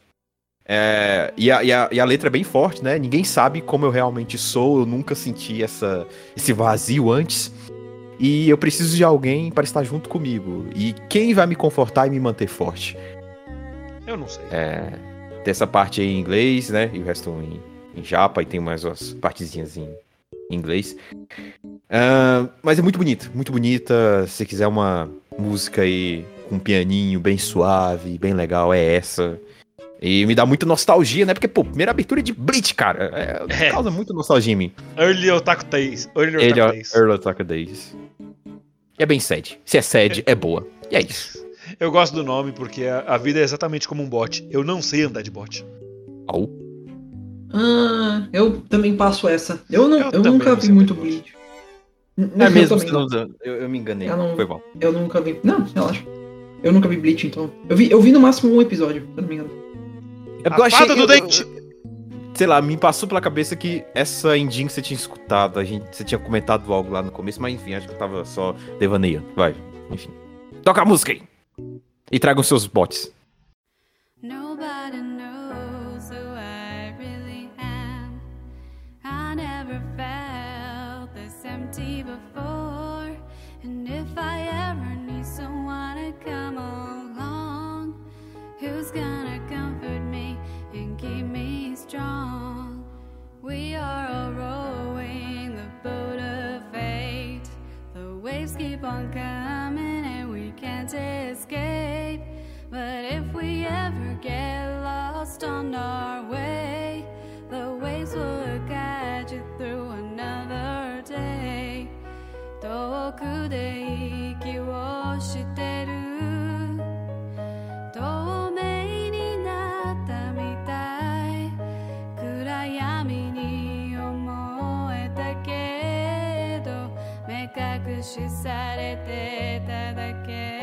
É, e, a, e, a, e a letra é bem forte, né? Ninguém sabe como eu realmente sou, eu nunca senti essa, esse vazio antes. E eu preciso de alguém para estar junto comigo. E quem vai me confortar e me manter forte? Eu não sei. É, tem essa parte aí em inglês, né? E o resto em, em japa, e tem mais umas partezinhas em inglês. Ah, mas é muito bonita, muito bonita. Se quiser uma música aí com um pianinho bem suave, bem legal, é essa. E me dá muita nostalgia, né? Porque, pô, primeira abertura é de Bleach, cara. É, É. Causa muita nostalgia em mim. Early Otaku Days. Early Ele Otaku é Days. Early Attack Days. E é bem sad. Se é sad, é boa. E é isso. Eu gosto do nome porque a, a vida é exatamente como um bot. Eu não sei andar de bot. Au. Ah, eu também passo essa. Eu, não, Eu eu, nunca não vi muito Bleach. É eu mesmo, você não. eu, eu me enganei. Eu não- Foi bom. Eu nunca vi. Não, relaxa. Eu nunca vi Bleach, então. Eu vi, eu vi no máximo um episódio, se eu não me engano. É A fada do eu- dente. sei lá, me passou pela cabeça que essa ending que você tinha escutado, a gente, você tinha comentado algo lá no começo, mas enfim, acho que eu tava só devaneando. Vai, enfim. Toca a música aí. E traga os seus bots. on coming and we can't escape. But if we ever get lost on our way, the waves will guide you through another day. 遠くで息をしてる 視されてただけ。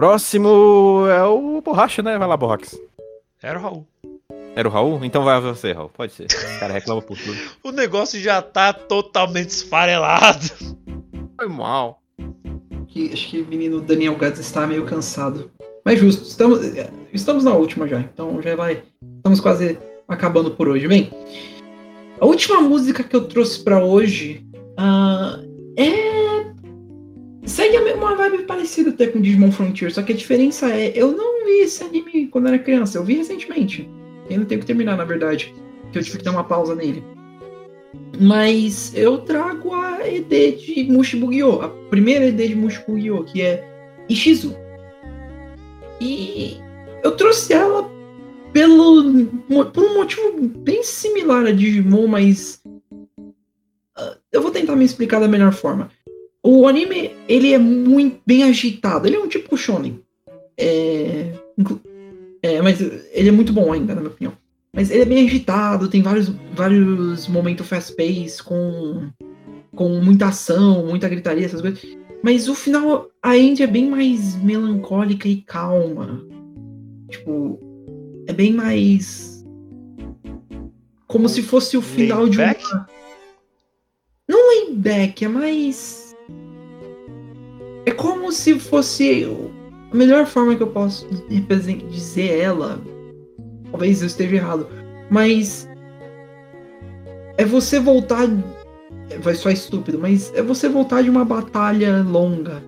Próximo é o Borracha, né? Vai lá, Borrax. Era o Raul. Era o Raul? Então vai você, Raul. Pode ser. Esse cara reclama por tudo. O negócio já tá totalmente esfarelado. Foi mal. Que, acho que o menino Daniel Gads está meio cansado. Mas justo, estamos, estamos na última já, então já vai. Estamos quase acabando por hoje. Bem, a última música que eu trouxe pra hoje ah, é. Segue a mesma vibe parecida até com Digimon Frontier, só que a diferença é: eu não vi esse anime quando era criança, eu vi recentemente. Ainda tenho que terminar, na verdade, que eu tive que dar uma pausa nele. Mas eu trago a ED de Mushibugyo, a primeira ED de Mushibugyo, que é Ishizu. E eu trouxe ela pelo, por um motivo bem similar a Digimon, mas ah, eu vou tentar me explicar da melhor forma. O anime, ele é muito bem agitado, ele é um tipo shonen. É, é, mas ele é muito bom ainda, na minha opinião. Mas ele é bem agitado, tem vários, vários momentos fast-paced com, com muita ação, muita gritaria, essas coisas. Mas o final, a Andy é bem mais melancólica e calma. Tipo, é bem mais. Como se fosse o final de uma. Não laid back, é mais. É como se fosse. A melhor forma que eu posso dizer ela. Talvez eu esteja errado. Mas. É você voltar. Vai soar estúpido, mas é você voltar de uma batalha longa.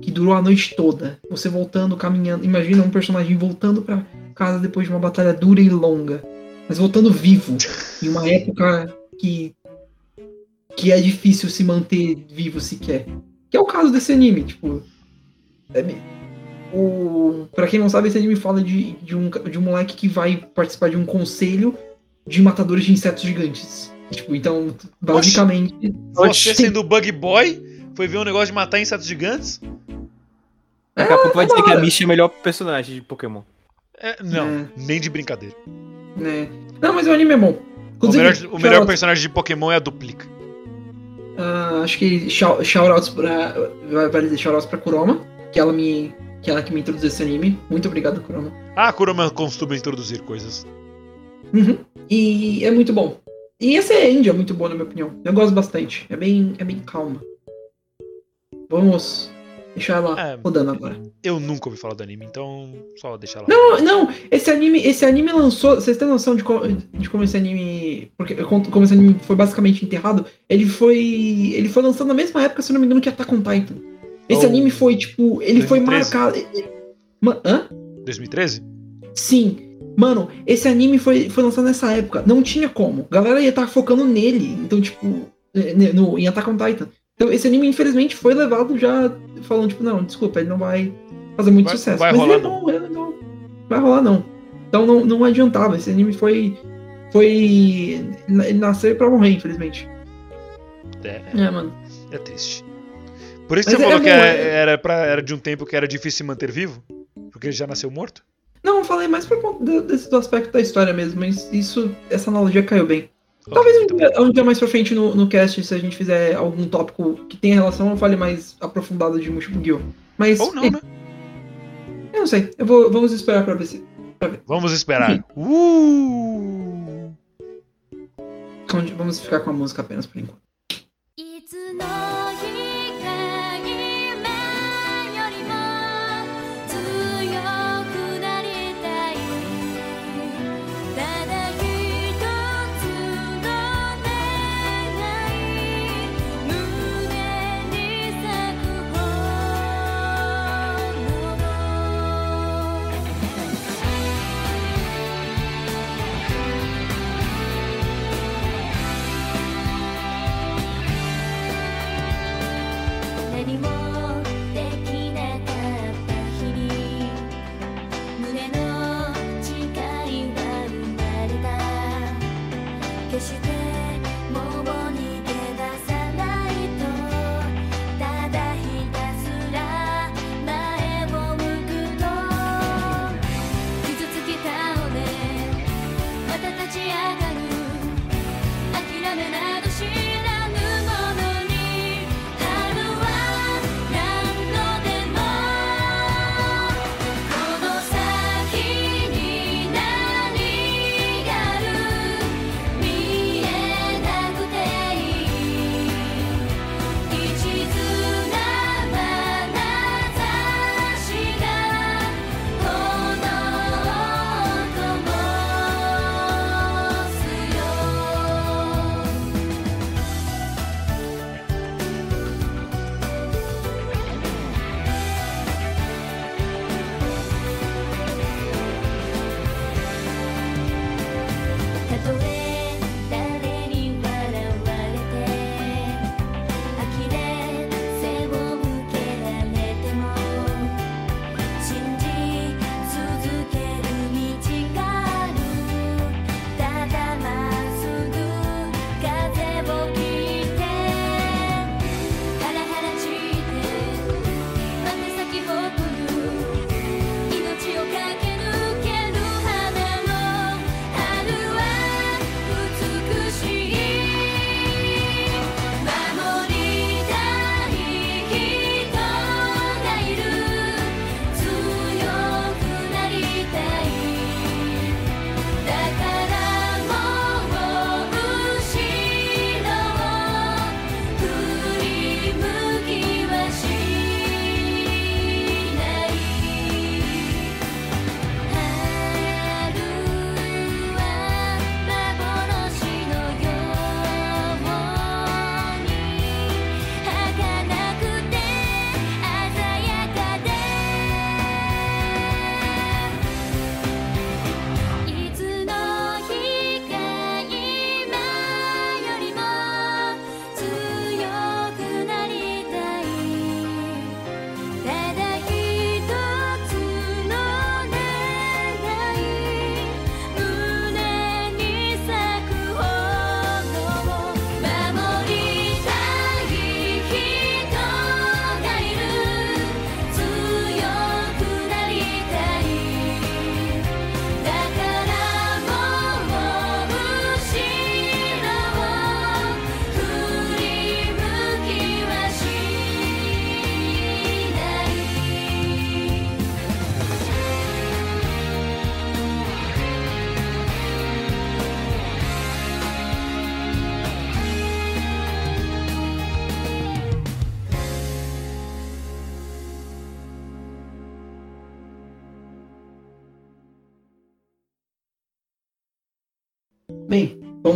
Que durou a noite toda. Você voltando, caminhando. Imagina um personagem voltando pra casa depois de uma batalha dura e longa. Mas voltando vivo. Em uma época que. Que é difícil se manter vivo sequer. Que é o caso desse anime, tipo. É, o, pra quem não sabe, esse anime fala de, de, um, de um moleque que vai participar de um conselho de matadores de insetos gigantes. Tipo, então, basicamente. Você sendo o Bug Boy, foi ver um negócio de matar insetos gigantes? Daqui a pouco vai é dizer que a hora. Misha é o melhor personagem de Pokémon. É, não, É. nem de brincadeira. Né? Não, mas o anime é bom. O Inclusive, melhor, o melhor personagem de Pokémon é a Duplica. Ah, acho que shou- shoutouts pra. Vai dizer shoutouts pra Kuroma, que ela me. Que ela que me introduziu esse anime. Muito obrigado, Kuroma. Ah, a Kurama costuma introduzir coisas. Uhum. E é muito bom. E essa é Índia, muito boa, na minha opinião. Eu gosto bastante. É bem, é bem calma. Vamos deixar ela É. rodando agora. Eu nunca ouvi falar do anime, então só deixa lá. Não, não, esse anime, esse anime lançou. Vocês têm noção de, co- de como esse anime. Porque como esse anime foi basicamente enterrado, ele foi. Ele foi lançado na mesma época, se eu não me engano, que Attack on Titan. Esse Oh. anime foi, tipo, ele foi 2013? marcado. Ma- Hã? 2013? Sim. Mano, esse anime foi, foi lançado nessa época. Não tinha como. A galera ia estar focando nele. Então, tipo, no, em Attack on Titan. Então, esse anime, infelizmente, foi levado já falando, tipo, não, desculpa, ele não vai fazer muito Vai- sucesso. vai Mas ele é rolar, bom, ele é legal. Vai rolar, não. Então não, não adiantava. Esse anime foi. Foi. Ele nasceu pra morrer, infelizmente. É, É, mano. é triste. Por isso Mas você é falou bom, que era, é- era, pra, era de um tempo que era difícil se manter vivo? Porque ele já nasceu morto? Não, eu falei mais por conta desse, do aspecto da história mesmo, mas isso, essa analogia caiu bem. Talvez um dia, um dia mais pra frente no, no cast, se a gente fizer algum tópico que tenha relação, eu fale mais aprofundado de Mushibugyo. Mas, Ou não, eh, né? eu não sei. Eu vou, vamos esperar pra ver se. Vamos esperar. Uh! Vamos ficar com a música apenas por enquanto.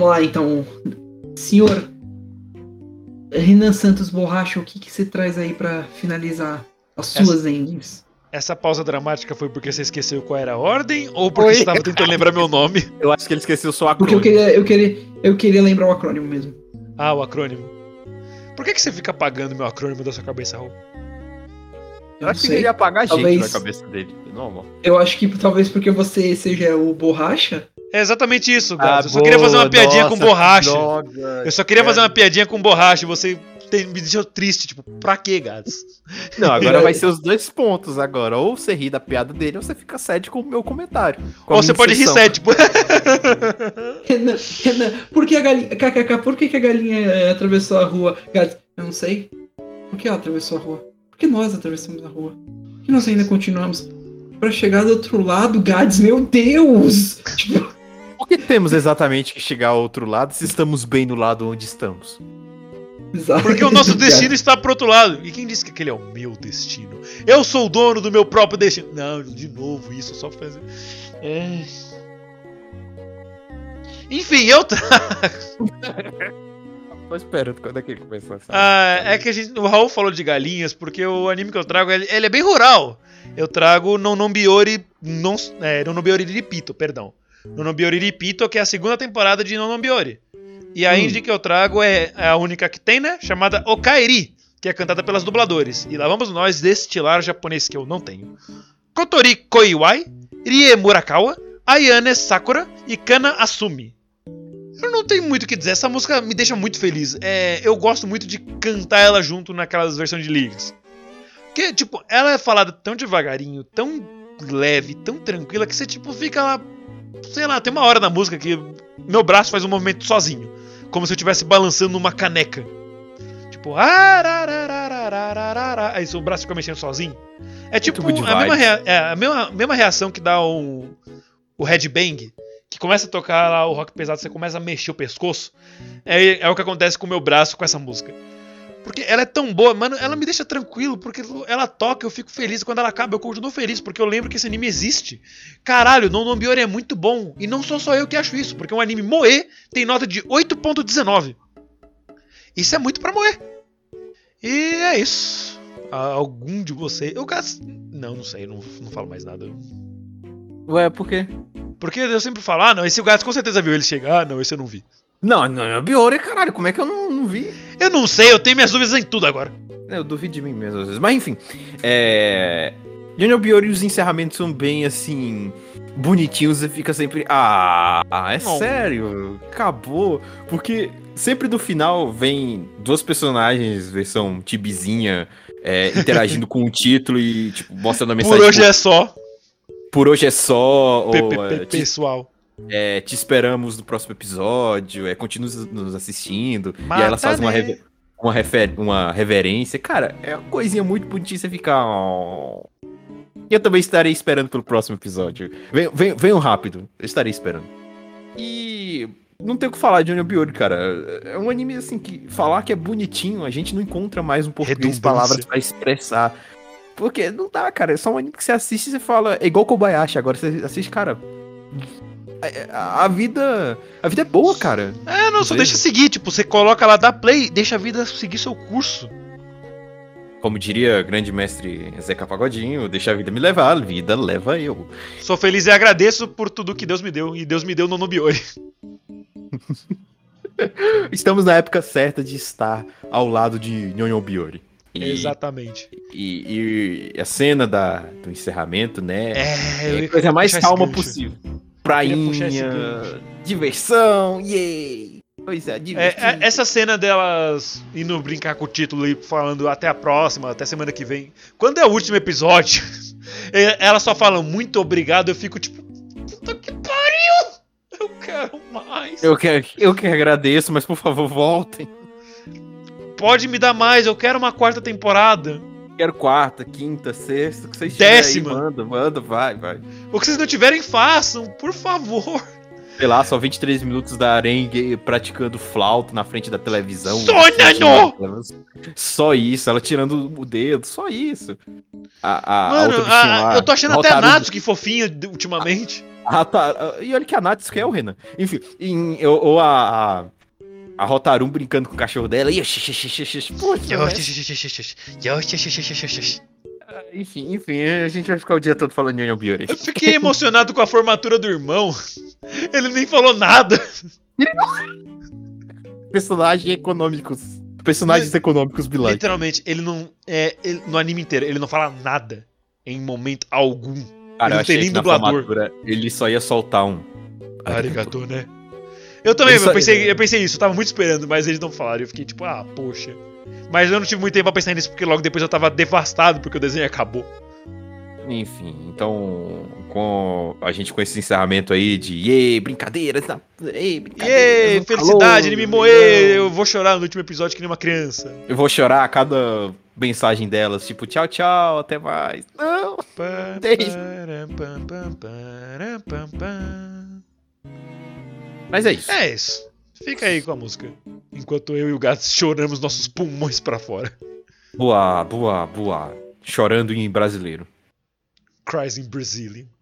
Vamos lá então. Senhor Renan Santos Borracha, o que, que você traz aí pra finalizar as suas endings? Essa pausa dramática foi porque você esqueceu qual era a ordem ou porque Foi. você estava tentando lembrar meu nome? Eu acho que ele esqueceu só a Porque eu queria, eu queria, eu queria lembrar o acrônimo mesmo. Ah, o acrônimo. Por que, que você fica apagando meu acrônimo da sua cabeça, Raul? Eu não acho que sei. ele ia apagar a gente Talvez- na cabeça dele. Normal. Eu acho que talvez porque você seja o Borracha. É exatamente isso, Ah, eu só queria fazer uma piadinha com nossa, borracha. droga. Eu só queria É. fazer uma piadinha com borracha e você tem- me deixou triste. Tipo, pra quê, Gats? Não, agora vai ser os dois pontos agora. Ou você ri da piada dele, ou você fica sério com o meu comentário. Com Ou você pode inserção. reset, tipo. Renan, Renan, por que a galinha. KKK, por que, que a galinha eh, atravessou a rua? Gato, eu não sei. Por que ela atravessou a rua? Por que nós atravessamos a rua? Por que nós ainda continuamos? Pra chegar do outro lado, Gads, meu Deus! Tipo, Por que temos exatamente que chegar ao outro lado se estamos bem no lado onde estamos? exato. Porque o nosso destino está pro outro lado. E quem disse que aquele é o meu destino? Eu sou o dono do meu próprio destino. Não, de novo isso, só fazer. É. Enfim, eu trago. Tô esperando quando é que ele começou essa. Ah, é que a gente, o Raul falou de galinhas, porque o anime que eu trago, ele, ele é bem rural. Eu trago Nononbiori, non, é, Nononbiori Ripito, perdão. Nononbiori Ripito, que é a segunda temporada de Nononbiori. E a Hum. indie que eu trago é a única que tem, né? Chamada Okaeri, que é cantada pelas dubladores. E lá vamos nós destilar japonês que eu não tenho. Kotori Koiwai, Rie Murakawa, Ayane Sakura e Kana Asumi. Eu não tenho muito o que dizer, essa música me deixa muito feliz. É, eu gosto muito de cantar ela junto naquelas versões de lyrics. Porque, tipo, ela é falada tão devagarinho, tão leve, tão tranquila, que você, tipo, fica lá. Sei lá, tem uma hora na música que meu braço faz um movimento sozinho. Como se eu estivesse balançando numa caneca. Tipo, aí seu braço fica mexendo sozinho. É tipo a mesma, rea é a mesma, mesma reação que dá um, o headbang que começa a tocar lá o rock pesado, você começa a mexer o pescoço. É, é o que acontece com o meu braço com essa música. Porque ela é tão boa, mano, ela me deixa tranquilo, porque ela toca, eu fico feliz, quando ela acaba eu continuo feliz, porque eu lembro que esse anime existe. Caralho, No Nonbiori é muito bom, e não sou só eu que acho isso, porque um anime Moe tem nota de 8.19. Isso é muito pra Moe. E é isso. Algum de vocês... Eu gasto... Não, não sei, não, não falo mais nada. Ué, por quê? Porque eu sempre falo, ah não, esse gato com certeza viu ele chegar, ah não, esse eu não vi. Não, não, é Biore, caralho, como é que eu não, não vi? Eu não sei, eu tenho minhas dúvidas em tudo agora. Eu duvido de mim mesmo às vezes. Mas enfim, é. Junior Biori, os encerramentos são bem assim. bonitinhos e fica sempre. Ah, é Não. sério? Acabou. Porque sempre no final vem duas personagens, versão tibizinha, é, interagindo com o título e, tipo, mostrando a mensagem. Por hoje tipo, é só, Por hoje é só. P- é, P- pessoal. é, te esperamos no próximo episódio. É, continue nos- assistindo. e Mata, aí elas fazem uma, né? rever- uma, refer- uma reverência. Cara, é uma coisinha muito bonitinha você ficar. "Oh". E eu também estarei esperando pelo próximo episódio. Venham, venham, venham rápido, eu estarei esperando. E não tem o que falar de Onion Biori, cara. É um anime assim que falar que é bonitinho, a gente não encontra mais um português palavras pra expressar. Porque não dá, cara. É só um anime que você assiste e você fala. É igual Kobayashi. Agora você assiste, cara. A, a vida. A vida é boa, cara. É, não, só deixa seguir, tipo, você coloca lá, dá play, deixa a vida seguir seu curso. Como diria grande mestre Zeca Pagodinho, deixa a vida me levar, a vida leva eu. Sou feliz e agradeço por tudo que Deus me deu, e Deus me deu no Nobiori. Estamos na época certa de estar ao lado de Nhonho Biori. E, Exatamente. e, e a cena da, do encerramento, né? É, É a coisa mais calma possível. Prainha, diversão, yay! Coisa É, divertida. é, essa cena delas indo brincar com o título e falando até a próxima, até semana que vem. Quando é o último episódio, elas só falam muito obrigado, eu fico tipo, puta que pariu! Eu quero mais. Eu que, eu que agradeço, mas por favor, voltem. Pode me dar mais, eu quero uma quarta temporada. Quero quarta, quinta, sexta, o que vocês Décima. aí, manda, manda, vai, vai. O que vocês não tiverem, façam, por favor. Sei lá, só 23 minutos da arengue praticando flauta na frente da televisão. Sônia, assistindo- Só isso, ela tirando o dedo, só isso. A, a, a Mano, a- lá, eu tô achando até a Natsuki fofinha ultimamente. A Hotaru- E olha que a Natsuki é o Renan. Enfim, em- ou, ou a, a. Rotarum brincando com o cachorro dela. E, né? enfim, enfim, a gente vai ficar o dia todo falando de Union Beauty. Eu fiquei emocionado com a formatura do irmão. Ele nem falou nada. Personagens econômicos. Personagens econômicos bilantes. Literalmente, ele não. É, ele- no anime inteiro, ele não fala nada em momento algum. Cara, Ele não tem nem dublador. formatura ele só ia soltar um. Arigato, né? Eu também, eu pensei, eu pensei isso, eu tava muito esperando, mas eles não falaram. Eu fiquei tipo, ah, poxa. Mas eu não tive muito tempo pra pensar nisso, porque logo depois eu tava devastado porque o desenho acabou. Enfim, então, com a gente com esse encerramento aí de yay, brincadeiras, tá? Ei, brincadeiras, Yay, um felicidade, calor, ele me moer, eu vou chorar no último episódio que nem uma criança. Eu vou chorar a cada mensagem delas, tipo, tchau, tchau, até mais. Não. Pá, Mas é isso. É isso. Fica aí com a música. Enquanto eu e o gato choramos nossos pulmões pra fora. Boa, boa, boa. Chorando em brasileiro. Cries in Brazilian.「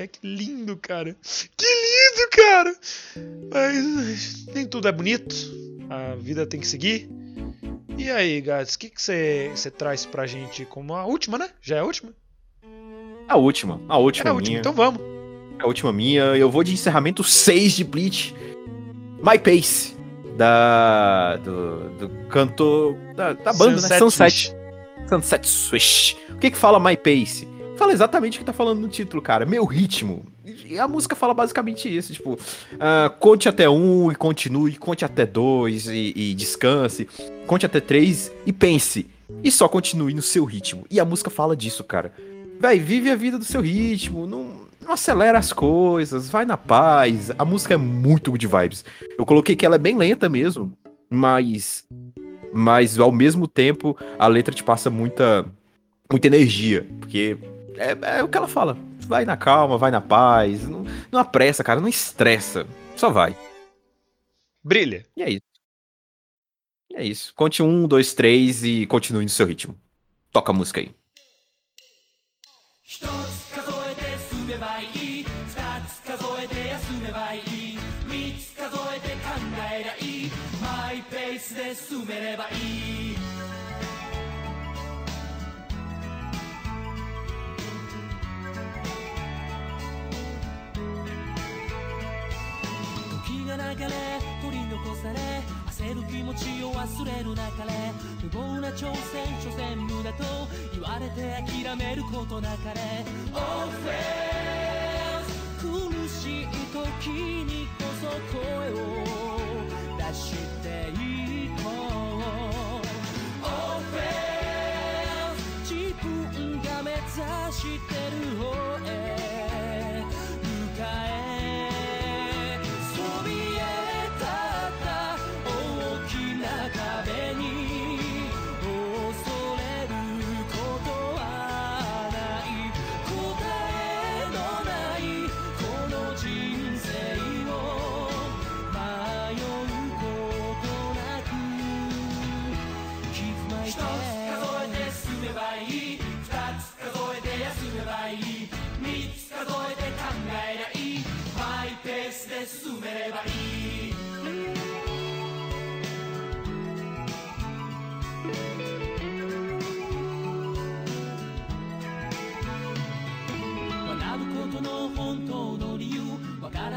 Ai, que lindo, cara. Que lindo, cara. Mas nem tudo é bonito. A vida tem que seguir. E aí, Gats, o que você traz pra gente como a última, né? Já é a última? A última, a última Era a minha. última, então vamos. A última minha. Eu vou de encerramento 6 de Bleach. My Pace. Da. Do, do cantor. Da, da banda, né? Sunset. Switch. Sunset Swish. O que que fala My Pace? Fala exatamente o que tá falando no título, cara. Meu ritmo. E a música fala basicamente isso, tipo, ah, conte até um e continue, conte até dois e, e descanse, conte até três e pense. E só continue no seu ritmo. E a música fala disso, cara. Véi, vive a vida do seu ritmo, não, não acelera as coisas, vai na paz. A música é muito good vibes. Eu coloquei que ela é bem lenta mesmo, mas mas ao mesmo tempo a letra te passa muita muita energia, porque é, é o que ela fala. Vai na calma, vai na paz, não, não apressa, cara, não estressa, só vai. Brilha. E é isso. E é isso. Conte um, dois, três e continue no seu ritmo. Toca a música aí. 一れ取り残され焦る気持ちを忘れる中で無謀な挑戦所詮無駄と言われて諦めることなかれ Oh friends 苦しい時にこそ声を出していこう。Oh friends 自分が目指してる方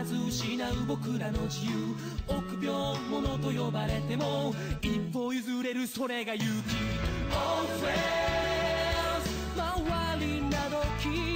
ず失う僕らの自由。臆病者と呼ばれても一歩譲れるそれが勇気。All friends 周りなど気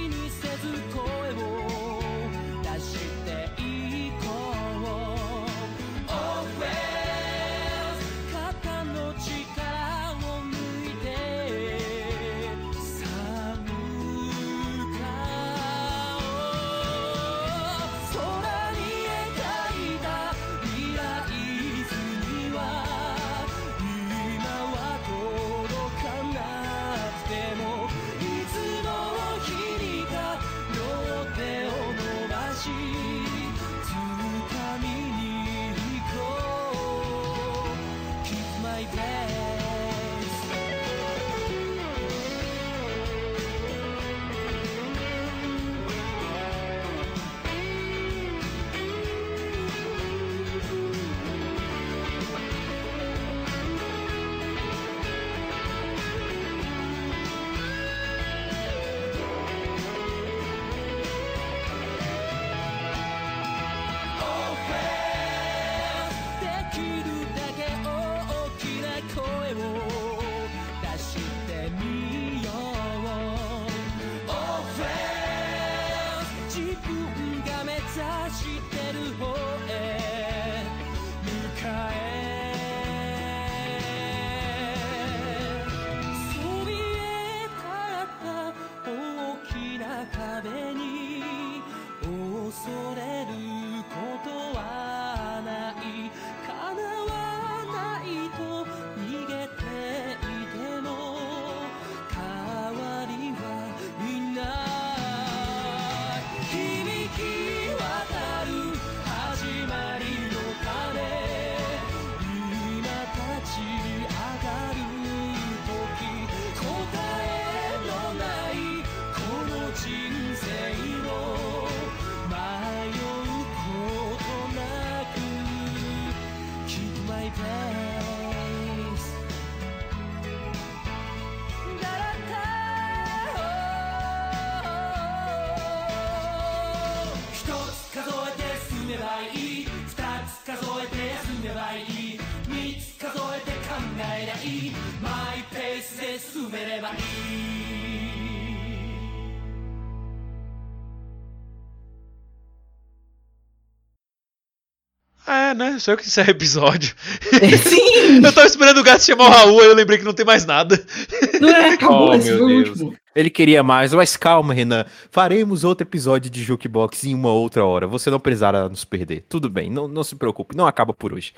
Sou eu que encerro o episódio. Sim! Eu tava esperando o gato chamar o Raul, aí eu lembrei que não tem mais nada. Não é, acabou, Oh, esse meu foi o Deus. último. Ele queria mais, mas calma, Renan. Faremos outro episódio de Jukebox em uma outra hora. Você não precisará nos perder. Tudo bem, não, não se preocupe. Não acaba por hoje.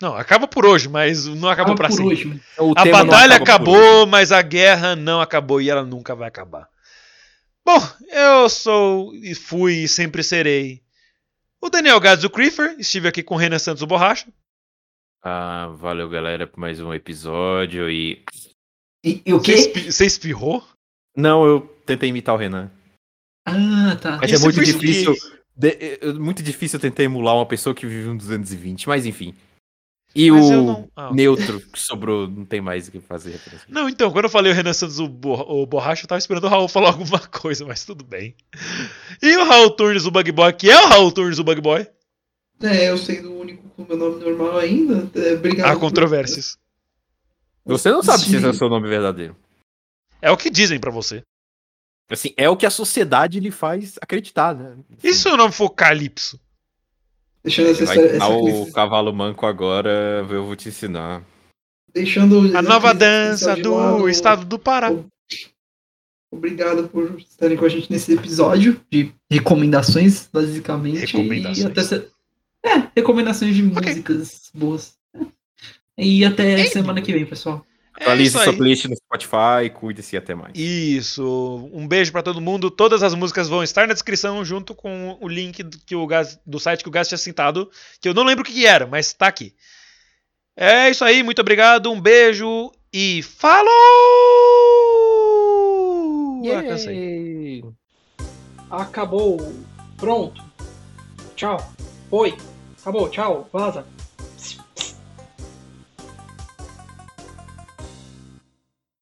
Não, acaba por hoje, mas não acabou Acabou pra por sempre. A batalha acaba acabou, mas a guerra não acabou e ela nunca vai acabar. Bom, eu sou e fui e sempre serei o Daniel Gades do Creeper. Estive aqui com o Renan Santos do Borracha. Ah, valeu, galera, por mais um episódio e. E, e o Você, quê? espi- você espirrou? Não, eu tentei imitar o Renan. Ah, tá. Mas E é você muito difícil. de- é muito difícil eu tentar emular uma pessoa que vive um 220, mas enfim. E Mas o eu não- ah, neutro que sobrou, não tem mais o que fazer. Não, então, quando eu falei o Renan Santos o Borracha, eu tava esperando o Raul falar alguma coisa, mas tudo bem. E o Raul Turnes, o Bug Boy, que é o Raul Turnes, o Bug Boy? É, eu sendo o único com meu nome normal ainda. É, obrigado. Há por- controvérsias. Você não sabe se esse é o Sim. seu nome verdadeiro. É o que dizem pra você. Assim, é o que a sociedade lhe faz acreditar, né? E se o nome for Calypso? Deixando essa Vai essa o cavalo manco agora, eu vou te ensinar. Deixando A nova dança do lado, estado do Pará. Obrigado por estarem com a gente nesse episódio de recomendações, basicamente. Recomendações. E até se- É, recomendações de Ok. músicas boas. E até Ei, semana que vem, pessoal. É Atualize isso sua playlist no Spotify, cuide-se e até mais. Isso. Um beijo pra todo mundo. Todas as músicas vão estar na descrição junto com o link do, que o Gás, do site que o Gás tinha citado, que eu não lembro o que era, mas tá aqui. É isso aí, muito obrigado, um beijo e falou! Ah, cansei. Yay! Acabou. Pronto. Tchau. Foi. Acabou. Tchau. Vaza.